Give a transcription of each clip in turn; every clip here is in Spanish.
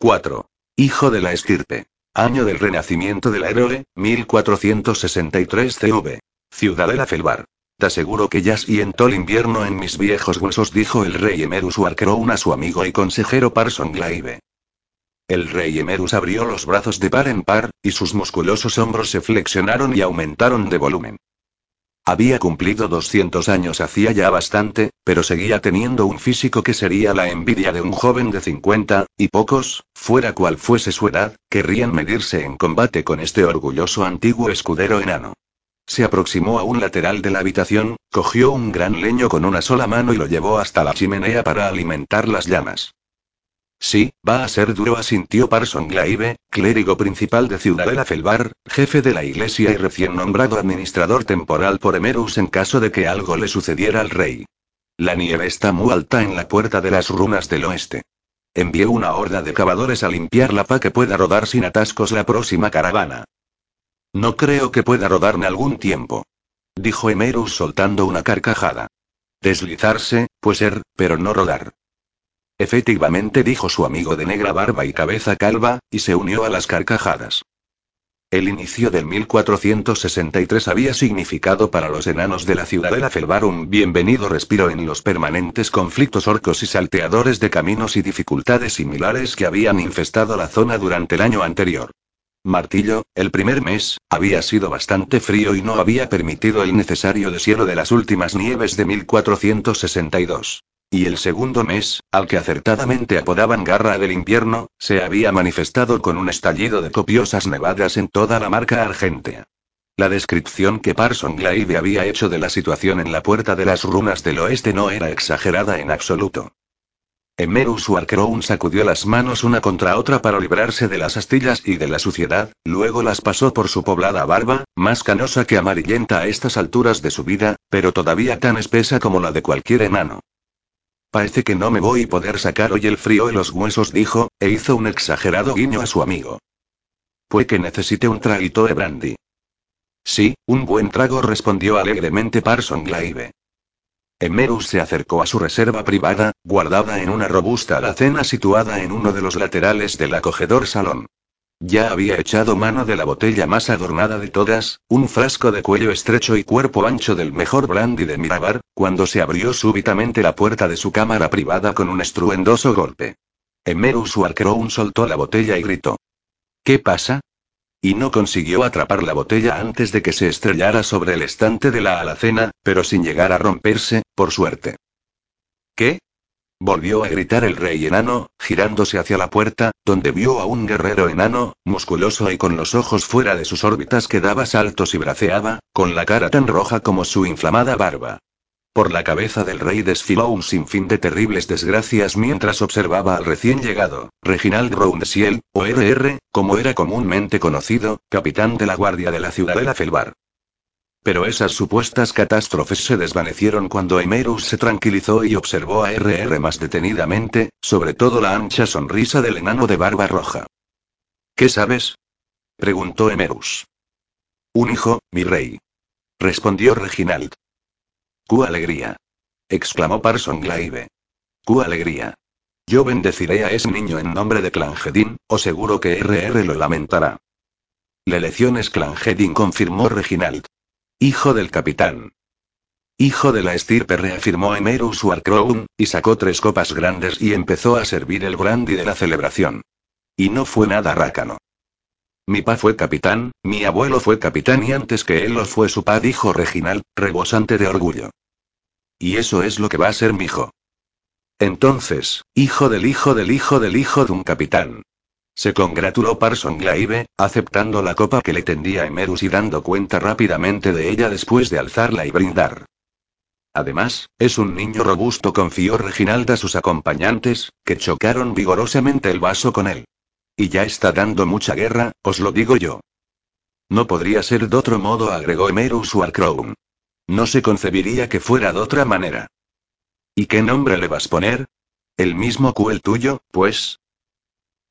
4. Hijo de la estirpe. Año del renacimiento del héroe, 1463 CV. Ciudadela Felbar. Te aseguro que ya siento el invierno en mis viejos huesos, dijo el rey Emerus Warcrown a su amigo y consejero Parson Glaive. El rey Emerus abrió los brazos de par en par, y sus musculosos hombros se flexionaron y aumentaron de volumen. Había cumplido 200 años hacía ya bastante, pero seguía teniendo un físico que sería la envidia de un joven de 50, y pocos, fuera cual fuese su edad, querrían medirse en combate con este orgulloso antiguo escudero enano. Se aproximó a un lateral de la habitación, cogió un gran leño con una sola mano y lo llevó hasta la chimenea para alimentar las llamas. Sí, va a ser duro, asintió Parson Glaive, clérigo principal de Ciudadela Felbar, jefe de la iglesia y recién nombrado administrador temporal por Emerus en caso de que algo le sucediera al rey. La nieve está muy alta en la puerta de las runas del oeste. Envié una horda de cavadores a limpiarla para que pueda rodar sin atascos la próxima caravana. No creo que pueda rodarme algún tiempo. Dijo Emerus soltando una carcajada. Deslizarse, pues ser, pero no rodar. Efectivamente, dijo su amigo de negra barba y cabeza calva, y se unió a las carcajadas. El inicio del 1463 había significado para los enanos de la ciudadela Felbar un bienvenido respiro en los permanentes conflictos orcos y salteadores de caminos y dificultades similares que habían infestado la zona durante el año anterior. Martillo, el primer mes, había sido bastante frío y no había permitido el necesario deshielo de las últimas nieves de 1462. Y el segundo mes, al que acertadamente apodaban Garra del Invierno, se había manifestado con un estallido de copiosas nevadas en toda la marca argentea. La descripción que Parson Glaive había hecho de la situación en la puerta de las runas del oeste no era exagerada en absoluto. Emerus Warcrown sacudió las manos una contra otra para librarse de las astillas y de la suciedad, luego las pasó por su poblada barba, más canosa que amarillenta a estas alturas de su vida, pero todavía tan espesa como la de cualquier enano. Parece que no me voy a poder sacar hoy el frío en los huesos, dijo, e hizo un exagerado guiño a su amigo. Puede que necesite un traguito de brandy. Sí, un buen trago, respondió alegremente Parson Glaive. Emerus se acercó a su reserva privada, guardada en una robusta alacena situada en uno de los laterales del acogedor salón. Ya había echado mano de la botella más adornada de todas, un frasco de cuello estrecho y cuerpo ancho del mejor brandy de Mirabar, cuando se abrió súbitamente la puerta de su cámara privada con un estruendoso golpe. Emerus Warcrown soltó la botella y gritó. ¿Qué pasa? Y no consiguió atrapar la botella antes de que se estrellara sobre el estante de la alacena, pero sin llegar a romperse, por suerte. ¿Qué? Volvió a gritar el rey enano, girándose hacia la puerta, donde vio a un guerrero enano, musculoso y con los ojos fuera de sus órbitas que daba saltos y braceaba, con la cara tan roja como su inflamada barba. Por la cabeza del rey desfiló un sinfín de terribles desgracias mientras observaba al recién llegado, Reginald Roundsiel, o RR, como era comúnmente conocido, capitán de la guardia de la ciudadela Felbar. Pero esas supuestas catástrofes se desvanecieron cuando Emerus se tranquilizó y observó a RR más detenidamente, sobre todo la ancha sonrisa del enano de barba roja. ¿Qué sabes? preguntó Emerus. Un hijo, mi rey. Respondió Reginald. ¡Qué alegría! exclamó Parson Glaive. ¡Qué alegría! Yo bendeciré a ese niño en nombre de Clangedin, o seguro que RR lo lamentará. La elección es Clangedin, confirmó Reginald. Hijo del capitán. Hijo de la estirpe, reafirmó Emerus Warcrown, y sacó tres copas grandes y empezó a servir el brandy de la celebración. Y no fue nada rácano. Mi pa fue capitán, mi abuelo fue capitán y antes que él lo fue su pa, dijo Reginald, rebosante de orgullo. Y eso es lo que va a ser mi hijo. Entonces, hijo del hijo del hijo del hijo de un capitán. Se congratuló Parson Glaive, aceptando la copa que le tendía Emerus y dando cuenta rápidamente de ella después de alzarla y brindar. Además, es un niño robusto, confió Reginald a sus acompañantes, que chocaron vigorosamente el vaso con él. Y ya está dando mucha guerra, os lo digo yo. No podría ser de otro modo, agregó Emerus Warcrown. No se concebiría que fuera de otra manera. ¿Y qué nombre le vas a poner? El mismo que el tuyo, pues.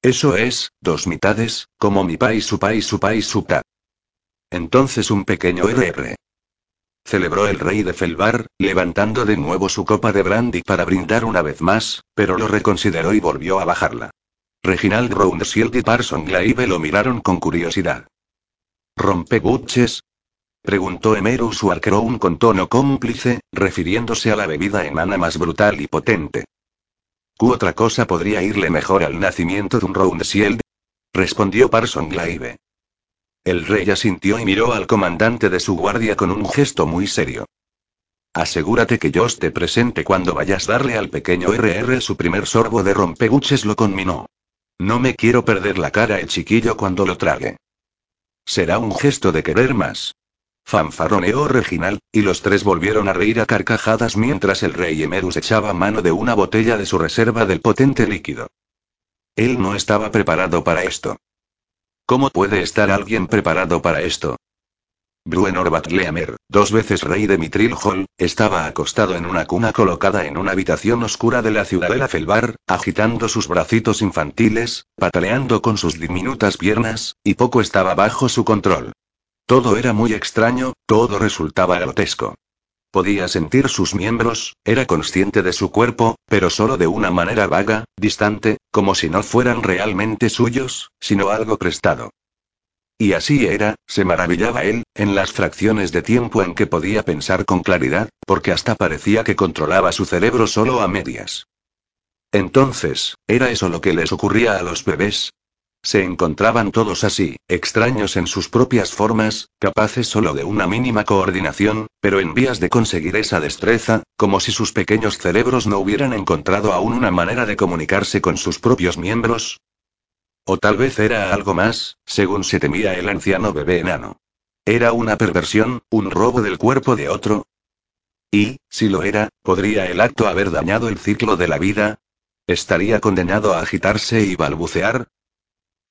Eso es, dos mitades, como mi pa y su pa y su pa y su ta. Entonces un pequeño RR. Celebró el rey de Felbar, levantando de nuevo su copa de brandy para brindar una vez más, pero lo reconsideró y volvió a bajarla. Reginald Roundsield y Parson Glaive lo miraron con curiosidad. ¿Rompebuches? Preguntó Emerus Warcrown con tono cómplice, refiriéndose a la bebida enana más brutal y potente. ¿Qué otra cosa podría irle mejor al nacimiento de un Roundsield? Respondió Parson Glaive. El rey asintió y miró al comandante de su guardia con un gesto muy serio. Asegúrate que yo esté presente cuando vayas a darle al pequeño RR su primer sorbo de rompebuches, lo conminó. No me quiero perder la cara el chiquillo cuando lo trague. Será un gesto de querer más. Fanfarroneó Reginal, y los tres volvieron a reír a carcajadas mientras el rey Emerus echaba mano de una botella de su reserva del potente líquido. Él no estaba preparado para esto. ¿Cómo puede estar alguien preparado para esto? Bruenor Batleamer, dos veces rey de Mitril Hall, estaba acostado en una cuna colocada en una habitación oscura de la ciudadela Felbar, agitando sus bracitos infantiles, pataleando con sus diminutas piernas, y poco estaba bajo su control. Todo era muy extraño, todo resultaba grotesco. Podía sentir sus miembros, era consciente de su cuerpo, pero solo de una manera vaga, distante, como si no fueran realmente suyos, sino algo prestado. Y así era, se maravillaba él, en las fracciones de tiempo en que podía pensar con claridad, porque hasta parecía que controlaba su cerebro solo a medias. Entonces, ¿era eso lo que les ocurría a los bebés? Se encontraban todos así, extraños en sus propias formas, capaces solo de una mínima coordinación, pero en vías de conseguir esa destreza, como si sus pequeños cerebros no hubieran encontrado aún una manera de comunicarse con sus propios miembros. O tal vez era algo más, según se temía el anciano bebé enano. Era una perversión, un robo del cuerpo de otro. Y, si lo era, ¿podría el acto haber dañado el ciclo de la vida? ¿Estaría condenado a agitarse y balbucear?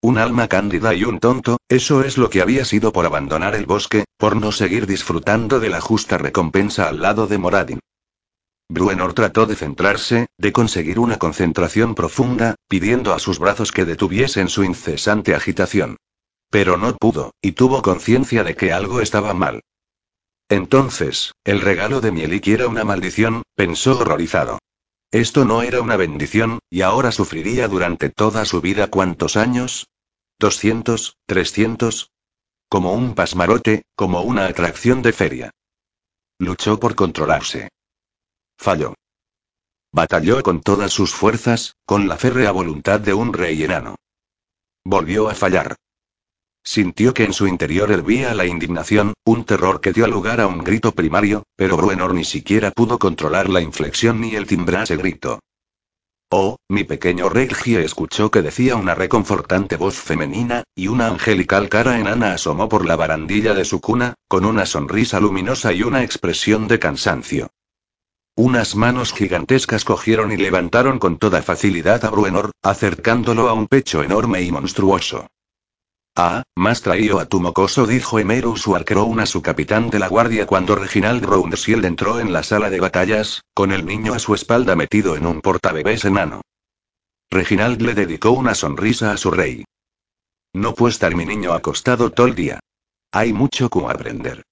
Un alma cándida y un tonto, eso es lo que había sido por abandonar el bosque, por no seguir disfrutando de la justa recompensa al lado de Moradin. Bruenor trató de centrarse, de conseguir una concentración profunda, pidiendo a sus brazos que detuviesen su incesante agitación. Pero no pudo, y tuvo conciencia de que algo estaba mal. Entonces, el regalo de Mielik era una maldición, pensó horrorizado. Esto no era una bendición, y ahora sufriría durante toda su vida cuántos años? ¿200? ¿300? Como un pasmarote, como una atracción de feria. Luchó por controlarse. Falló. Batalló con todas sus fuerzas, con la férrea voluntad de un rey enano. Volvió a fallar. Sintió que en su interior hervía la indignación, un terror que dio lugar a un grito primario, pero Bruenor ni siquiera pudo controlar la inflexión ni el timbrase grito. Oh, mi pequeño Reggie escuchó que decía una reconfortante voz femenina, y una angelical cara enana asomó por la barandilla de su cuna, con una sonrisa luminosa y una expresión de cansancio. Unas manos gigantescas cogieron y levantaron con toda facilidad a Bruenor, acercándolo a un pecho enorme y monstruoso. Ah, más traído a tu mocoso, dijo Emerus Warcrown a su capitán de la guardia cuando Reginald Roundsield entró en la sala de batallas, con el niño a su espalda metido en un portabebés enano. Reginald le dedicó una sonrisa a su rey. No puede estar mi niño acostado todo el día. Hay mucho que aprender.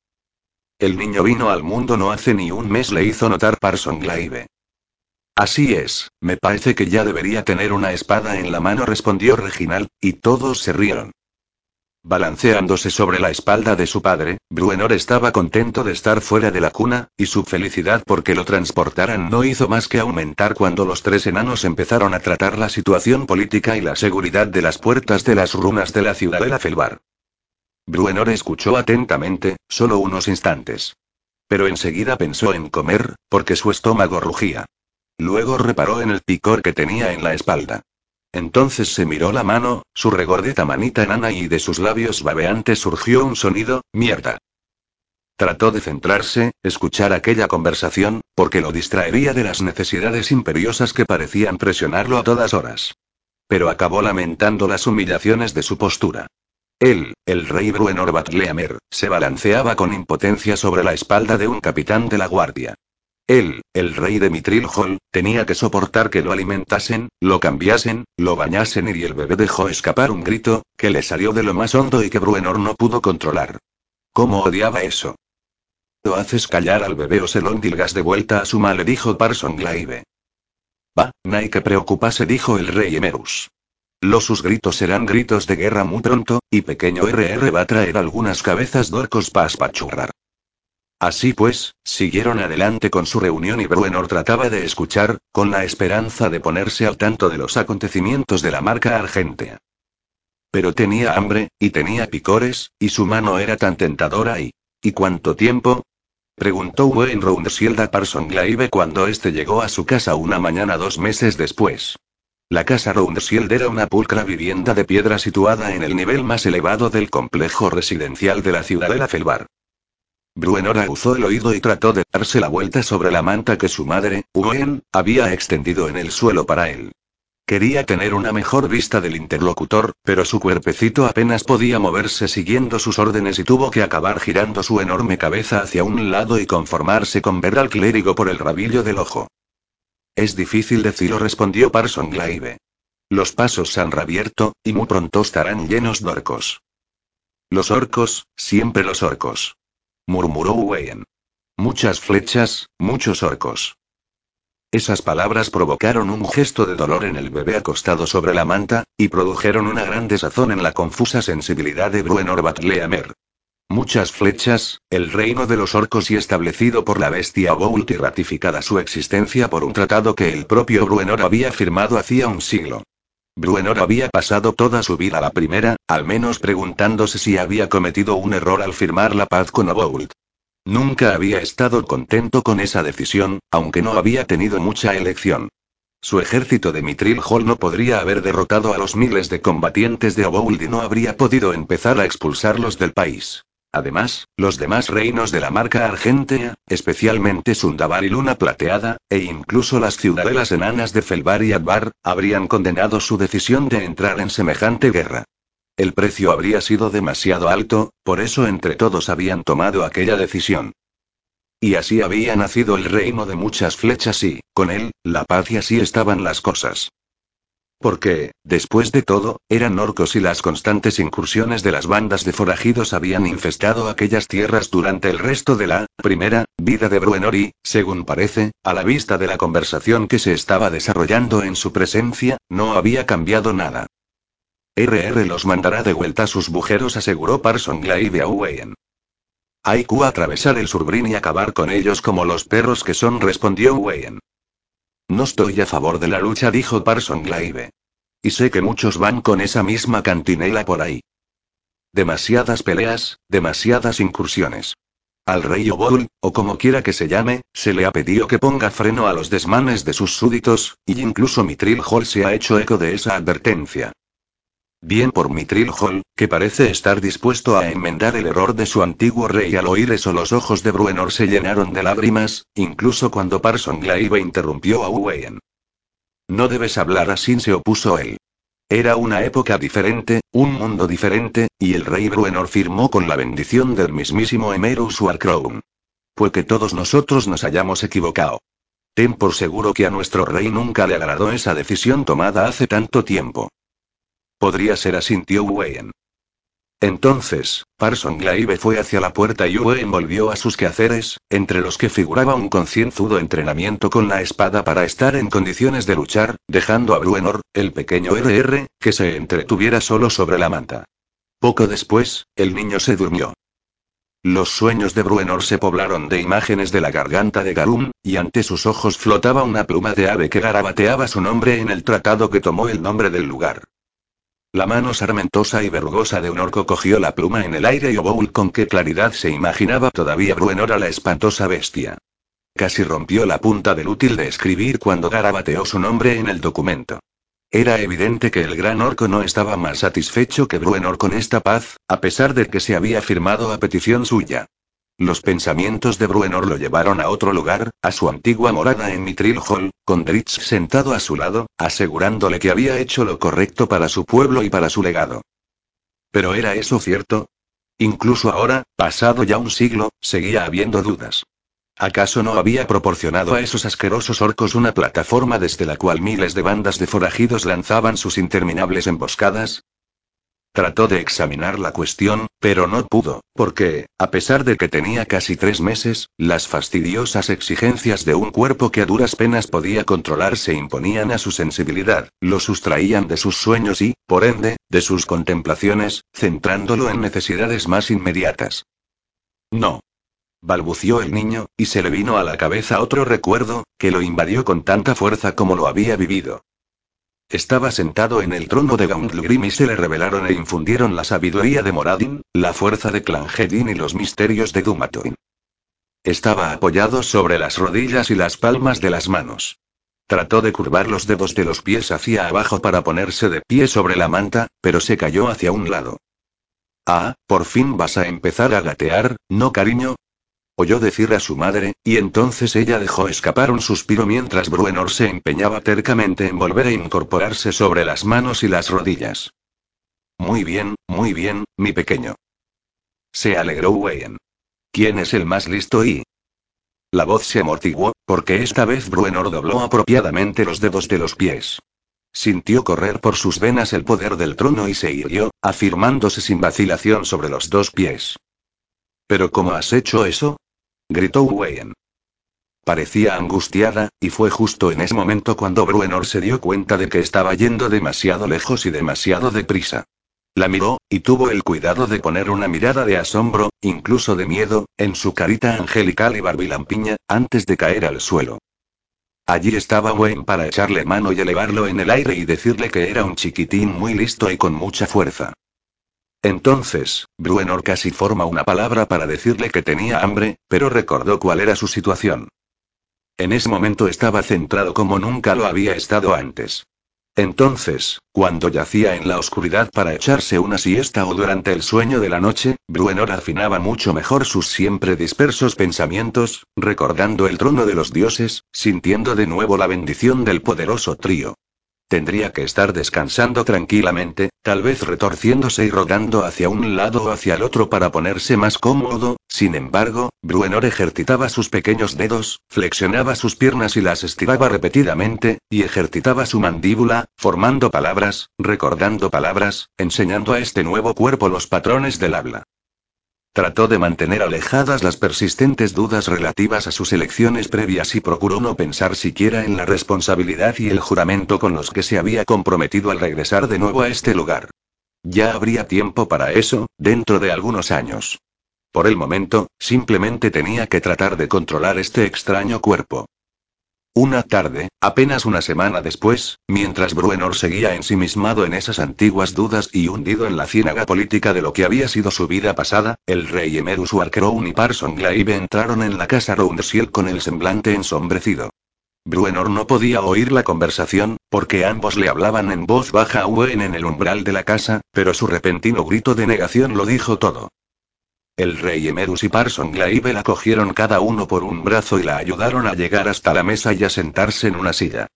El niño vino al mundo no hace ni un mes, le hizo notar Parson Glaive. Así es, me parece que ya debería tener una espada en la mano, respondió Reginald, y todos se rieron. Balanceándose sobre la espalda de su padre, Bruenor estaba contento de estar fuera de la cuna, y su felicidad porque lo transportaran no hizo más que aumentar cuando los tres enanos empezaron a tratar la situación política y la seguridad de las puertas de las runas de la ciudadela Felbar. Bruenor escuchó atentamente, solo unos instantes. Pero enseguida pensó en comer, porque su estómago rugía. Luego reparó en el picor que tenía en la espalda. Entonces se miró la mano, su regordeta manita enana y de sus labios babeantes surgió un sonido, mierda. Trató de centrarse, escuchar aquella conversación, porque lo distraería de las necesidades imperiosas que parecían presionarlo a todas horas. Pero acabó lamentando las humillaciones de su postura. Él, el rey Bruenor Batleamer, se balanceaba con impotencia sobre la espalda de un capitán de la guardia. Él, el rey de Mitril Hall, tenía que soportar que lo alimentasen, lo cambiasen, lo bañasen y el bebé dejó escapar un grito, que le salió de lo más hondo y que Bruenor no pudo controlar. ¿Cómo odiaba eso? Lo haces callar al bebé o se lo endilgas de vuelta a su madre, dijo Parson Glaive. Va, no hay que preocuparse, dijo el rey Emerus. Los sus gritos serán gritos de guerra muy pronto, y pequeño RR va a traer algunas cabezas dorcos para espachurrar. Así pues, siguieron adelante con su reunión y Bruenor trataba de escuchar, con la esperanza de ponerse al tanto de los acontecimientos de la marca Argentea. Pero tenía hambre, y tenía picores, y su mano era tan tentadora y... ¿Y cuánto tiempo? Preguntó Wayne Roundsield a Parson Glaive cuando éste llegó a su casa una mañana dos meses después. La casa Roundsield era una pulcra vivienda de piedra situada en el nivel más elevado del complejo residencial de la ciudad de la Felbar. Bruenor aguzó el oído y trató de darse la vuelta sobre la manta que su madre, Uen, había extendido en el suelo para él. Quería tener una mejor vista del interlocutor, pero su cuerpecito apenas podía moverse siguiendo sus órdenes y tuvo que acabar girando su enorme cabeza hacia un lado y conformarse con ver al clérigo por el rabillo del ojo. Es difícil decirlo, respondió Parson Glaive. Los pasos se han reabierto, y muy pronto estarán llenos de orcos. Los orcos, siempre los orcos. Murmuró Wayne. Muchas flechas, muchos orcos. Esas palabras provocaron un gesto de dolor en el bebé acostado sobre la manta, y produjeron una gran desazón en la confusa sensibilidad de Bruenor Batleamer. Muchas flechas, el reino de los orcos y establecido por la bestia Boult y ratificada su existencia por un tratado que el propio Bruenor había firmado hacía un siglo. Bruenor había pasado toda su vida la primera, al menos preguntándose si había cometido un error al firmar la paz con Oboult. Nunca había estado contento con esa decisión, aunque no había tenido mucha elección. Su ejército de Mitril Hall no podría haber derrotado a los miles de combatientes de Obould y no habría podido empezar a expulsarlos del país. Además, los demás reinos de la marca Argentea, especialmente Sundabar y Luna Plateada, e incluso las ciudadelas enanas de Felbar y Adbar, habrían condenado su decisión de entrar en semejante guerra. El precio habría sido demasiado alto, por eso entre todos habían tomado aquella decisión. Y así había nacido el reino de muchas flechas y, con él, la paz y así estaban las cosas. Porque, después de todo, eran orcos y las constantes incursiones de las bandas de forajidos habían infestado aquellas tierras durante el resto de la primera vida de Bruenor y, según parece, a la vista de la conversación que se estaba desarrollando en su presencia, no había cambiado nada. RR los mandará de vuelta a sus bujeros, aseguró Parson Glaive a Owen. Hay que atravesar el Surbrin y acabar con ellos como los perros que son, respondió Owen. No estoy a favor de la lucha, dijo Parson Glaive. Y sé que muchos van con esa misma cantinela por ahí. Demasiadas peleas, demasiadas incursiones. Al rey Obol, o como quiera que se llame, se le ha pedido que ponga freno a los desmanes de sus súditos, y incluso Mitril Hall se ha hecho eco de esa advertencia. Bien por Mitril Hall, que parece estar dispuesto a enmendar el error de su antiguo rey al oír eso los ojos de Bruenor se llenaron de lágrimas, incluso cuando Parson Glaive interrumpió a Owen. No debes hablar así, se opuso él. Era una época diferente, un mundo diferente, y el rey Bruenor firmó con la bendición del mismísimo Emerus Warcrown. Fue que todos nosotros nos hayamos equivocado. Ten por seguro que a nuestro rey nunca le agradó esa decisión tomada hace tanto tiempo. Podría ser, asintió Wayne. Entonces, Parson Glaive fue hacia la puerta y Wayne volvió a sus quehaceres, entre los que figuraba un concienzudo entrenamiento con la espada para estar en condiciones de luchar, dejando a Bruenor, el pequeño RR, que se entretuviera solo sobre la manta. Poco después, el niño se durmió. Los sueños de Bruenor se poblaron de imágenes de la garganta de Garum, y ante sus ojos flotaba una pluma de ave que garabateaba su nombre en el tratado que tomó el nombre del lugar. La mano sarmentosa y verrugosa de un orco cogió la pluma en el aire y Oboul con qué claridad se imaginaba todavía Bruenor a la espantosa bestia. Casi rompió la punta del útil de escribir cuando garabateó su nombre en el documento. Era evidente que el gran orco no estaba más satisfecho que Bruenor con esta paz, a pesar de que se había firmado a petición suya. Los pensamientos de Bruenor lo llevaron a otro lugar, a su antigua morada en Mitril Hall, con Dritz sentado a su lado, asegurándole que había hecho lo correcto para su pueblo y para su legado. Pero ¿era eso cierto? Incluso ahora, pasado ya un siglo, seguía habiendo dudas. ¿Acaso no había proporcionado a esos asquerosos orcos una plataforma desde la cual miles de bandas de forajidos lanzaban sus interminables emboscadas? Trató de examinar la cuestión, pero no pudo, porque, a pesar de que tenía casi tres meses, las fastidiosas exigencias de un cuerpo que a duras penas podía controlar se imponían a su sensibilidad, lo sustraían de sus sueños y, por ende, de sus contemplaciones, centrándolo en necesidades más inmediatas. No, balbució el niño, y se le vino a la cabeza otro recuerdo, que lo invadió con tanta fuerza como lo había vivido. Estaba sentado en el trono de Gauntlegrim y se le revelaron e infundieron la sabiduría de Moradin, la fuerza de Clangedin y los misterios de Dumatoin. Estaba apoyado sobre las rodillas y las palmas de las manos. Trató de curvar los dedos de los pies hacia abajo para ponerse de pie sobre la manta, pero se cayó hacia un lado. Ah, por fin vas a empezar a gatear, ¿no, cariño? Oyó decir a su madre, y entonces ella dejó escapar un suspiro mientras Bruenor se empeñaba tercamente en volver a incorporarse sobre las manos y las rodillas. Muy bien, muy bien, mi pequeño. Se alegró Wayne. ¿Quién es el más listo y? La voz se amortiguó, porque esta vez Bruenor dobló apropiadamente los dedos de los pies. Sintió correr por sus venas el poder del trono y se irguió, afirmándose sin vacilación sobre los dos pies. ¿Pero cómo has hecho eso? Gritó Wayne. Parecía angustiada, y fue justo en ese momento cuando Bruenor se dio cuenta de que estaba yendo demasiado lejos y demasiado deprisa. La miró, y tuvo el cuidado de poner una mirada de asombro, incluso de miedo, en su carita angelical y barbilampiña, antes de caer al suelo. Allí estaba Wayne para echarle mano y elevarlo en el aire y decirle que era un chiquitín muy listo y con mucha fuerza. Entonces, Bruenor casi forma una palabra para decirle que tenía hambre, pero recordó cuál era su situación. En ese momento estaba centrado como nunca lo había estado antes. Entonces, cuando yacía en la oscuridad para echarse una siesta o durante el sueño de la noche, Bruenor afinaba mucho mejor sus siempre dispersos pensamientos, recordando el trono de los dioses, sintiendo de nuevo la bendición del poderoso trío. Tendría que estar descansando tranquilamente, tal vez retorciéndose y rodando hacia un lado o hacia el otro para ponerse más cómodo, sin embargo, Bruenor ejercitaba sus pequeños dedos, flexionaba sus piernas y las estiraba repetidamente, y ejercitaba su mandíbula, formando palabras, recordando palabras, enseñando a este nuevo cuerpo los patrones del habla. Trató de mantener alejadas las persistentes dudas relativas a sus elecciones previas y procuró no pensar siquiera en la responsabilidad y el juramento con los que se había comprometido al regresar de nuevo a este lugar. Ya habría tiempo para eso, dentro de algunos años. Por el momento, simplemente tenía que tratar de controlar este extraño cuerpo. Una tarde, apenas una semana después, mientras Bruenor seguía ensimismado en esas antiguas dudas y hundido en la ciénaga política de lo que había sido su vida pasada, el rey Emerus Warcrown y Parson Glaive entraron en la casa Roundsiel con el semblante ensombrecido. Bruenor no podía oír la conversación, porque ambos le hablaban en voz baja a en el umbral de la casa, pero su repentino grito de negación lo dijo todo. El rey Emerus y Parson Glaive la cogieron cada uno por un brazo y la ayudaron a llegar hasta la mesa y a sentarse en una silla.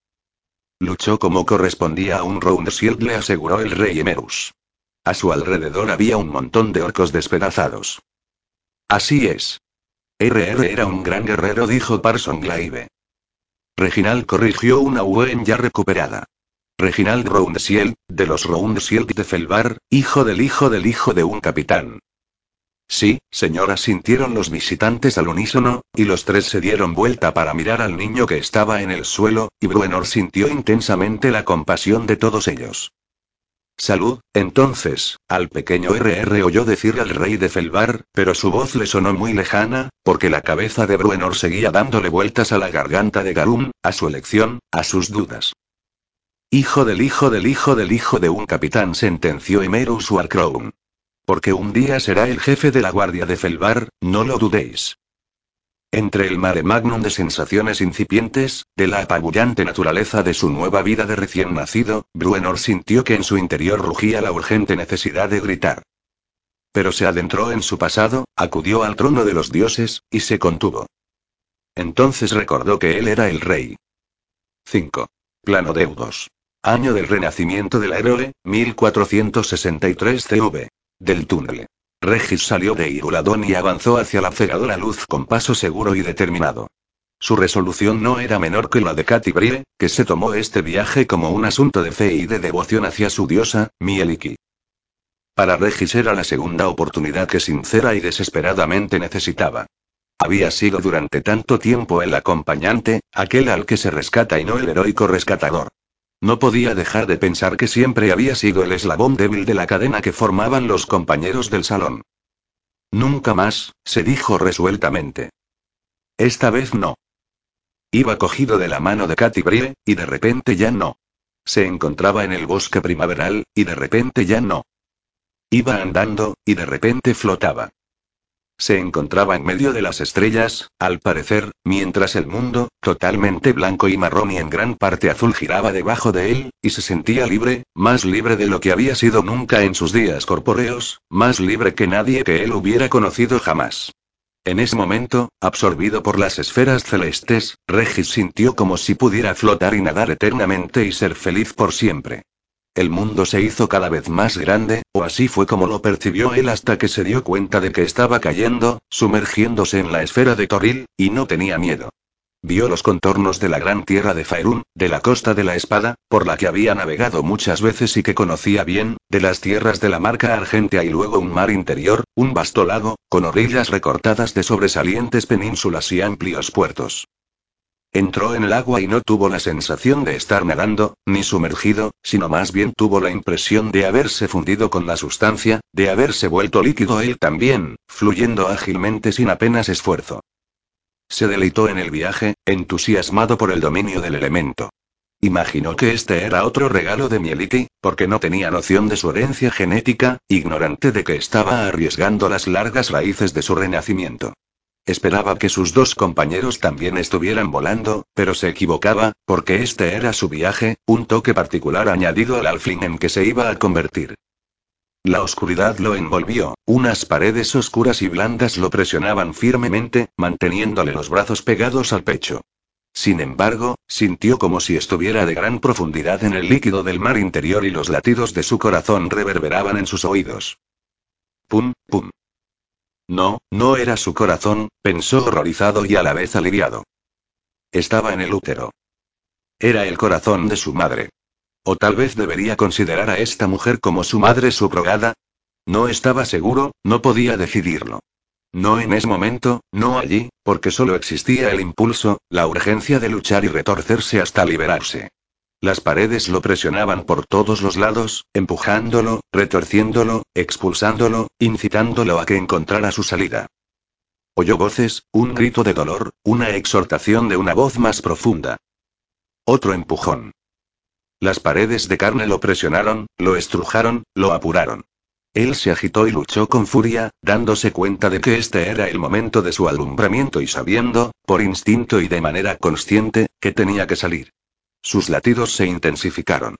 Luchó como correspondía a un Roundsield, le aseguró el rey Emerus. A su alrededor había un montón de orcos despedazados. Así es. RR era un gran guerrero, dijo Parson Glaive. Reginald corrigió una Uen ya recuperada. Reginald Roundsield, de los Roundsield de Felbar, hijo del hijo del hijo de un capitán. Sí, señora, sintieron los visitantes al unísono, y los tres se dieron vuelta para mirar al niño que estaba en el suelo, y Bruenor sintió intensamente la compasión de todos ellos. Salud, entonces, al pequeño RR oyó decir al rey de Felbar, pero su voz le sonó muy lejana, porque la cabeza de Bruenor seguía dándole vueltas a la garganta de Garum, a su elección, a sus dudas. Hijo del hijo del hijo del hijo de un capitán, sentenció Emerus Warcrown. Porque un día será el jefe de la guardia de Felbar, no lo dudéis. Entre el mare magnum de sensaciones incipientes, de la apabullante naturaleza de su nueva vida de recién nacido, Bruenor sintió que en su interior rugía la urgente necesidad de gritar. pero se adentró en su pasado, acudió al trono de los dioses, y se contuvo. Entonces recordó que él era el rey. 5. Plano deudos. Año del renacimiento del héroe, 1463 CV. Del túnel. Regis salió de Iruladón y avanzó hacia la cegadora luz con paso seguro y determinado. Su resolución no era menor que la de Katy Brie, que se tomó este viaje como un asunto de fe y de devoción hacia su diosa, Mieliki. Para Regis era la segunda oportunidad que sincera y desesperadamente necesitaba. Había sido durante tanto tiempo el acompañante, aquel al que se rescata y no el heroico rescatador. No podía dejar de pensar que siempre había sido el eslabón débil de la cadena que formaban los compañeros del salón. Nunca más, se dijo resueltamente. Esta vez no. Iba cogido de la mano de Katy Brie, y de repente ya no. Se encontraba en el bosque primaveral, y de repente ya no. Iba andando, y de repente flotaba. Se encontraba en medio de las estrellas, al parecer, mientras el mundo, totalmente blanco y marrón y en gran parte azul giraba debajo de él, y se sentía libre, más libre de lo que había sido nunca en sus días corpóreos, más libre que nadie que él hubiera conocido jamás. En ese momento, absorbido por las esferas celestes, Regis sintió como si pudiera flotar y nadar eternamente y ser feliz por siempre. El mundo se hizo cada vez más grande, o así fue como lo percibió él hasta que se dio cuenta de que estaba cayendo, sumergiéndose en la esfera de Toril, y no tenía miedo. Vio los contornos de la gran tierra de Faerun, de la costa de la espada, por la que había navegado muchas veces y que conocía bien, de las tierras de la marca argentea y luego un mar interior, un vasto lago, con orillas recortadas de sobresalientes penínsulas y amplios puertos. Entró en el agua y no tuvo la sensación de estar nadando, ni sumergido, sino más bien tuvo la impresión de haberse fundido con la sustancia, de haberse vuelto líquido él también, fluyendo ágilmente sin apenas esfuerzo. Se deleitó en el viaje, entusiasmado por el dominio del elemento. Imaginó que este era otro regalo de Mieliki, porque no tenía noción de su herencia genética, ignorante de que estaba arriesgando las largas raíces de su renacimiento. Esperaba que sus dos compañeros también estuvieran volando, pero se equivocaba, porque este era su viaje, un toque particular añadido al alfling en que se iba a convertir. La oscuridad lo envolvió, unas paredes oscuras y blandas lo presionaban firmemente, manteniéndole los brazos pegados al pecho. Sin embargo, sintió como si estuviera de gran profundidad en el líquido del mar interior y los latidos de su corazón reverberaban en sus oídos. Pum, pum. No, no era su corazón, pensó horrorizado y a la vez aliviado. Estaba en el útero. Era el corazón de su madre. O tal vez debería considerar a esta mujer como su madre subrogada. No estaba seguro, no podía decidirlo. No en ese momento, no allí, porque solo existía el impulso, la urgencia de luchar y retorcerse hasta liberarse. Las paredes lo presionaban por todos los lados, empujándolo, retorciéndolo, expulsándolo, incitándolo a que encontrara su salida. Oyó voces, un grito de dolor, una exhortación de una voz más profunda. Otro empujón. Las paredes de carne lo presionaron, lo estrujaron, lo apuraron. Él se agitó y luchó con furia, dándose cuenta de que este era el momento de su alumbramiento y sabiendo, por instinto y de manera consciente, que tenía que salir. Sus latidos se intensificaron.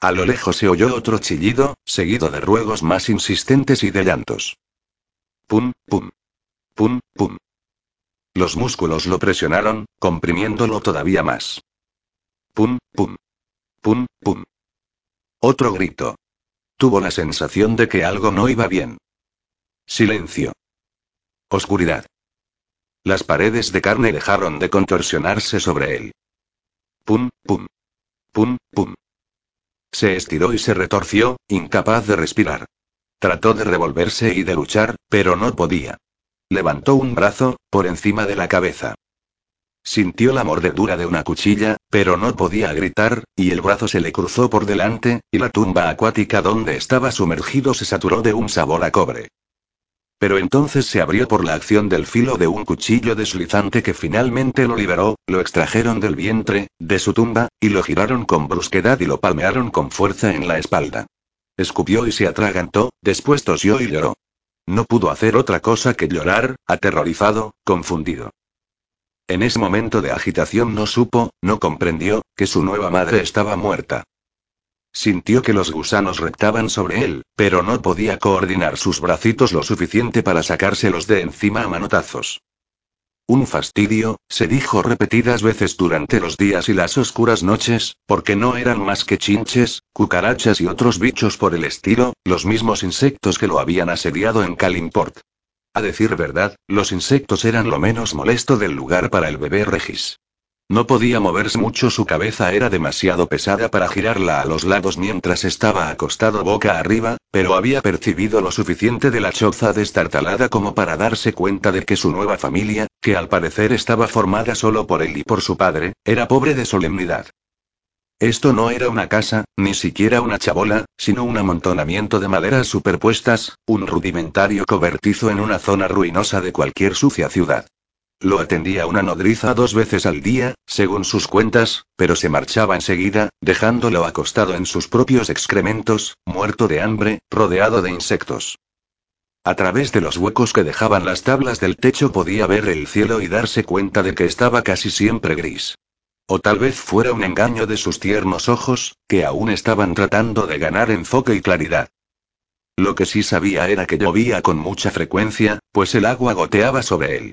A lo lejos se oyó otro chillido, seguido de ruegos más insistentes y de llantos. Pum, pum. Pum, pum. Los músculos lo presionaron, comprimiéndolo todavía más. Pum, pum. Pum, pum. Otro grito. Tuvo la sensación de que algo no iba bien. Silencio. Oscuridad. Las paredes de carne dejaron de contorsionarse sobre él. Pum, pum. Pum. Se estiró y se retorció, incapaz de respirar. Trató de revolverse y de luchar, pero no podía. Levantó un brazo, por encima de la cabeza. Sintió la mordedura de una cuchilla, pero no podía gritar, y el brazo se le cruzó por delante, y la tumba acuática donde estaba sumergido se saturó de un sabor a cobre. Pero entonces se abrió por la acción del filo de un cuchillo deslizante que finalmente lo liberó, lo extrajeron del vientre, de su tumba, y lo giraron con brusquedad y lo palmearon con fuerza en la espalda. Escupió y se atragantó, después tosió y lloró. No pudo hacer otra cosa que llorar, aterrorizado, confundido. En ese momento de agitación no supo, no comprendió, que su nueva madre estaba muerta. Sintió que los gusanos reptaban sobre él, pero no podía coordinar sus bracitos lo suficiente para sacárselos de encima a manotazos. Un fastidio, se dijo repetidas veces durante los días y las oscuras noches, porque no eran más que chinches, cucarachas y otros bichos por el estilo, los mismos insectos que lo habían asediado en Kalimport. A decir verdad, los insectos eran lo menos molesto del lugar para el bebé Regis. No podía moverse mucho, su cabeza era demasiado pesada para girarla a los lados mientras estaba acostado boca arriba, pero había percibido lo suficiente de la choza destartalada como para darse cuenta de que su nueva familia, que al parecer estaba formada solo por él y por su padre, era pobre de solemnidad. Esto no era una casa, ni siquiera una chabola, sino un amontonamiento de maderas superpuestas, un rudimentario cobertizo en una zona ruinosa de cualquier sucia ciudad. Lo atendía una nodriza dos veces al día, según sus cuentas, pero se marchaba enseguida, dejándolo acostado en sus propios excrementos, muerto de hambre, rodeado de insectos. A través de los huecos que dejaban las tablas del techo podía ver el cielo y darse cuenta de que estaba casi siempre gris. O tal vez fuera un engaño de sus tiernos ojos, que aún estaban tratando de ganar enfoque y claridad. Lo que sí sabía era que llovía con mucha frecuencia, pues el agua goteaba sobre él.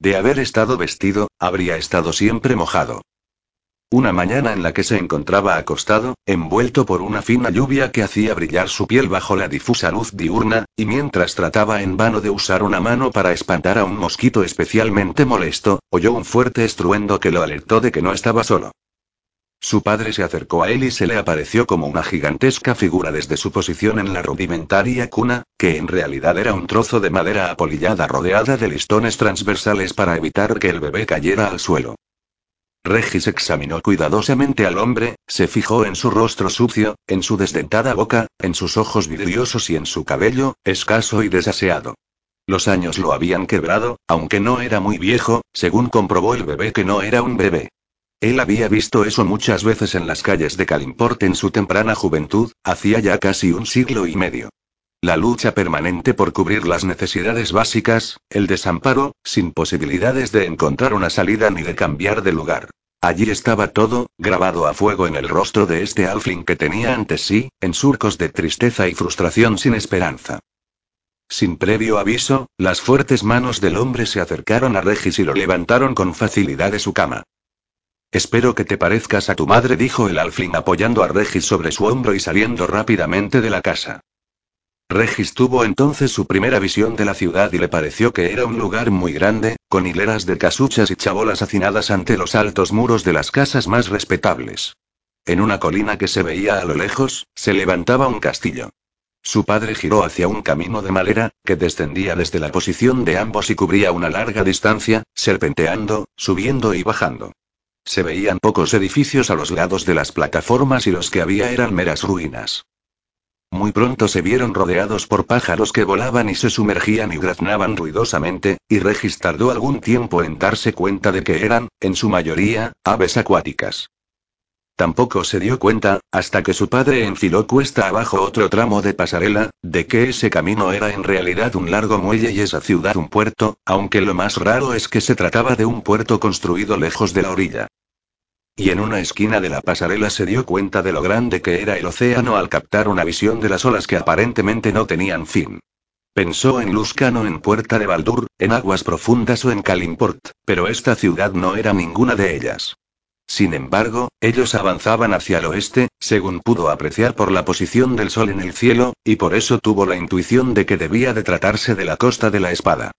De haber estado vestido, habría estado siempre mojado. Una mañana en la que se encontraba acostado, envuelto por una fina lluvia que hacía brillar su piel bajo la difusa luz diurna, y mientras trataba en vano de usar una mano para espantar a un mosquito especialmente molesto, oyó un fuerte estruendo que lo alertó de que no estaba solo. Su padre se acercó a él y se le apareció como una gigantesca figura desde su posición en la rudimentaria cuna, que en realidad era un trozo de madera apolillada rodeada de listones transversales para evitar que el bebé cayera al suelo. Regis examinó cuidadosamente al hombre, se fijó en su rostro sucio, en su desdentada boca, en sus ojos vidriosos y en su cabello, escaso y desaseado. Los años lo habían quebrado, aunque no era muy viejo, según comprobó el bebé que no era un bebé. Él había visto eso muchas veces en las calles de Kalimport en su temprana juventud, hacía ya casi un siglo y medio. La lucha permanente por cubrir las necesidades básicas, el desamparo, sin posibilidades de encontrar una salida ni de cambiar de lugar. Allí estaba todo, grabado a fuego en el rostro de este Alfling que tenía ante sí, en surcos de tristeza y frustración sin esperanza. Sin previo aviso, las fuertes manos del hombre se acercaron a Regis y lo levantaron con facilidad de su cama. Espero que te parezcas a tu madre, dijo el alfling apoyando a Regis sobre su hombro y saliendo rápidamente de la casa. Regis tuvo entonces su primera visión de la ciudad y le pareció que era un lugar muy grande, con hileras de casuchas y chabolas hacinadas ante los altos muros de las casas más respetables. En una colina que se veía a lo lejos, se levantaba un castillo. Su padre giró hacia un camino de madera, que descendía desde la posición de ambos y cubría una larga distancia, serpenteando, subiendo y bajando. Se veían pocos edificios a los lados de las plataformas y los que había eran meras ruinas. Muy pronto se vieron rodeados por pájaros que volaban y se sumergían y graznaban ruidosamente, y Regis tardó algún tiempo en darse cuenta de que eran, en su mayoría, aves acuáticas. Tampoco se dio cuenta, hasta que su padre enfiló cuesta abajo otro tramo de pasarela, de que ese camino era en realidad un largo muelle y esa ciudad un puerto, aunque lo más raro es que se trataba de un puerto construido lejos de la orilla. Y en una esquina de la pasarela se dio cuenta de lo grande que era el océano al captar una visión de las olas que aparentemente no tenían fin. Pensó en Luscano en Puerta de Baldur, en aguas profundas o en Kalimport, pero esta ciudad no era ninguna de ellas. Sin embargo, ellos avanzaban hacia el oeste, según pudo apreciar por la posición del sol en el cielo, y por eso tuvo la intuición de que debía de tratarse de la costa de la espada.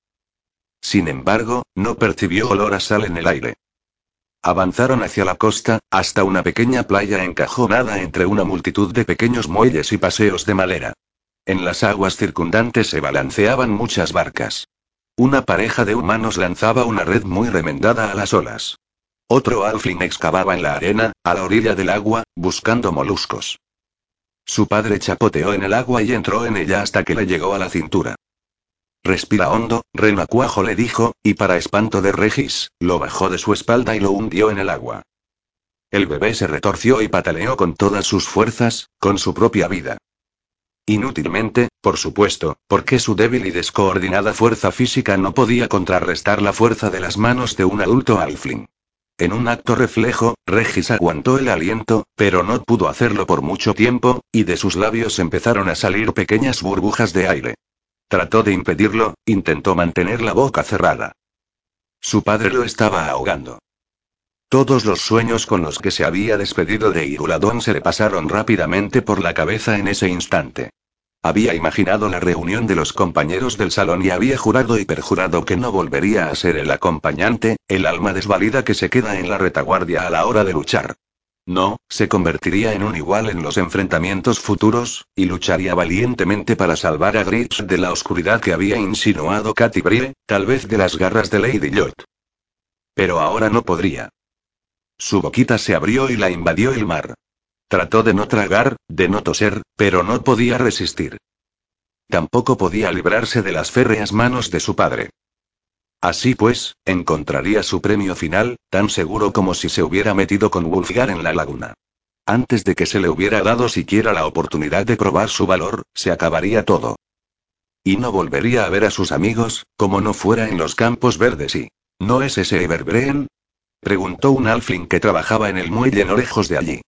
Sin embargo, no percibió olor a sal en el aire. Avanzaron hacia la costa, hasta una pequeña playa encajonada entre una multitud de pequeños muelles y paseos de madera. En las aguas circundantes se balanceaban muchas barcas. Una pareja de humanos lanzaba una red muy remendada a las olas. Otro alfling excavaba en la arena, a la orilla del agua, buscando moluscos. Su padre chapoteó en el agua y entró en ella hasta que le llegó a la cintura. Respira hondo, renacuajo le dijo, y para espanto de Regis, lo bajó de su espalda y lo hundió en el agua. El bebé se retorció y pataleó con todas sus fuerzas, con su propia vida. Inútilmente, por supuesto, porque su débil y descoordinada fuerza física no podía contrarrestar la fuerza de las manos de un adulto alfling. En un acto reflejo, Regis aguantó el aliento, pero no pudo hacerlo por mucho tiempo, y de sus labios empezaron a salir pequeñas burbujas de aire. Trató de impedirlo, intentó mantener la boca cerrada. Su padre lo estaba ahogando. Todos los sueños con los que se había despedido de Iruladón se le pasaron rápidamente por la cabeza en ese instante. Había imaginado la reunión de los compañeros del salón y había jurado y perjurado que no volvería a ser el acompañante, el alma desvalida que se queda en la retaguardia a la hora de luchar. No, se convertiría en un igual en los enfrentamientos futuros, y lucharía valientemente para salvar a Gritch de la oscuridad que había insinuado Katy Brie, tal vez de las garras de Lady Lot. Pero ahora no podría. Su boquita se abrió y la invadió el mar. Trató de no tragar, de no toser, pero no podía resistir. Tampoco podía librarse de las férreas manos de su padre. Así pues, encontraría su premio final, tan seguro como si se hubiera metido con Wolfgar en la laguna. Antes de que se le hubiera dado siquiera la oportunidad de probar su valor, se acabaría todo. Y no volvería a ver a sus amigos, como no fuera en los campos verdes y... ¿No es ese Everbreen? Preguntó un alfling que trabajaba en el muelle no lejos de allí.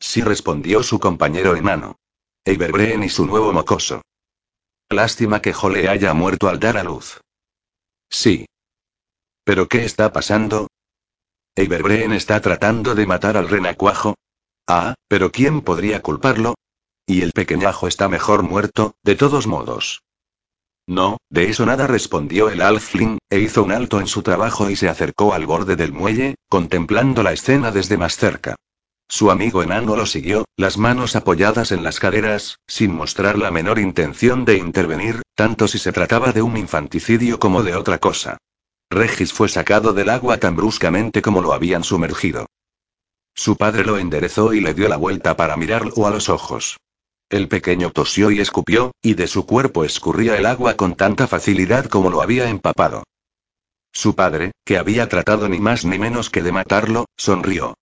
Sí respondió su compañero enano. Eiberbreen y su nuevo mocoso. Lástima que Jole haya muerto al dar a luz. Sí. ¿Pero qué está pasando? Eiberbreen está tratando de matar al renacuajo. Ah, pero ¿quién podría culparlo? Y el pequeñajo está mejor muerto, de todos modos. No, de eso nada respondió el Alfling, e hizo un alto en su trabajo y se acercó al borde del muelle, contemplando la escena desde más cerca. Su amigo enano lo siguió, las manos apoyadas en las caderas, sin mostrar la menor intención de intervenir, tanto si se trataba de un infanticidio como de otra cosa. Regis fue sacado del agua tan bruscamente como lo habían sumergido. Su padre lo enderezó y le dio la vuelta para mirarlo a los ojos. El pequeño tosió y escupió, y de su cuerpo escurría el agua con tanta facilidad como lo había empapado. Su padre, que había tratado ni más ni menos que de matarlo, sonrió.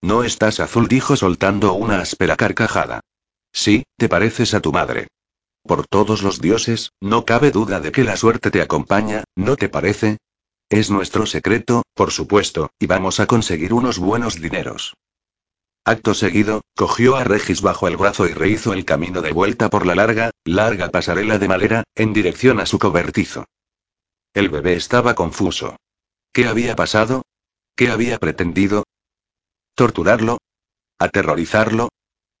No estás azul, dijo soltando una áspera carcajada. Sí, te pareces a tu madre. Por todos los dioses, no cabe duda de que la suerte te acompaña, ¿no te parece? Es nuestro secreto, por supuesto, y vamos a conseguir unos buenos dineros. Acto seguido, cogió a Regis bajo el brazo y rehizo el camino de vuelta por la larga, larga pasarela de madera, en dirección a su cobertizo. El bebé estaba confuso. ¿Qué había pasado? ¿Qué había pretendido? ¿Torturarlo? ¿Aterrorizarlo?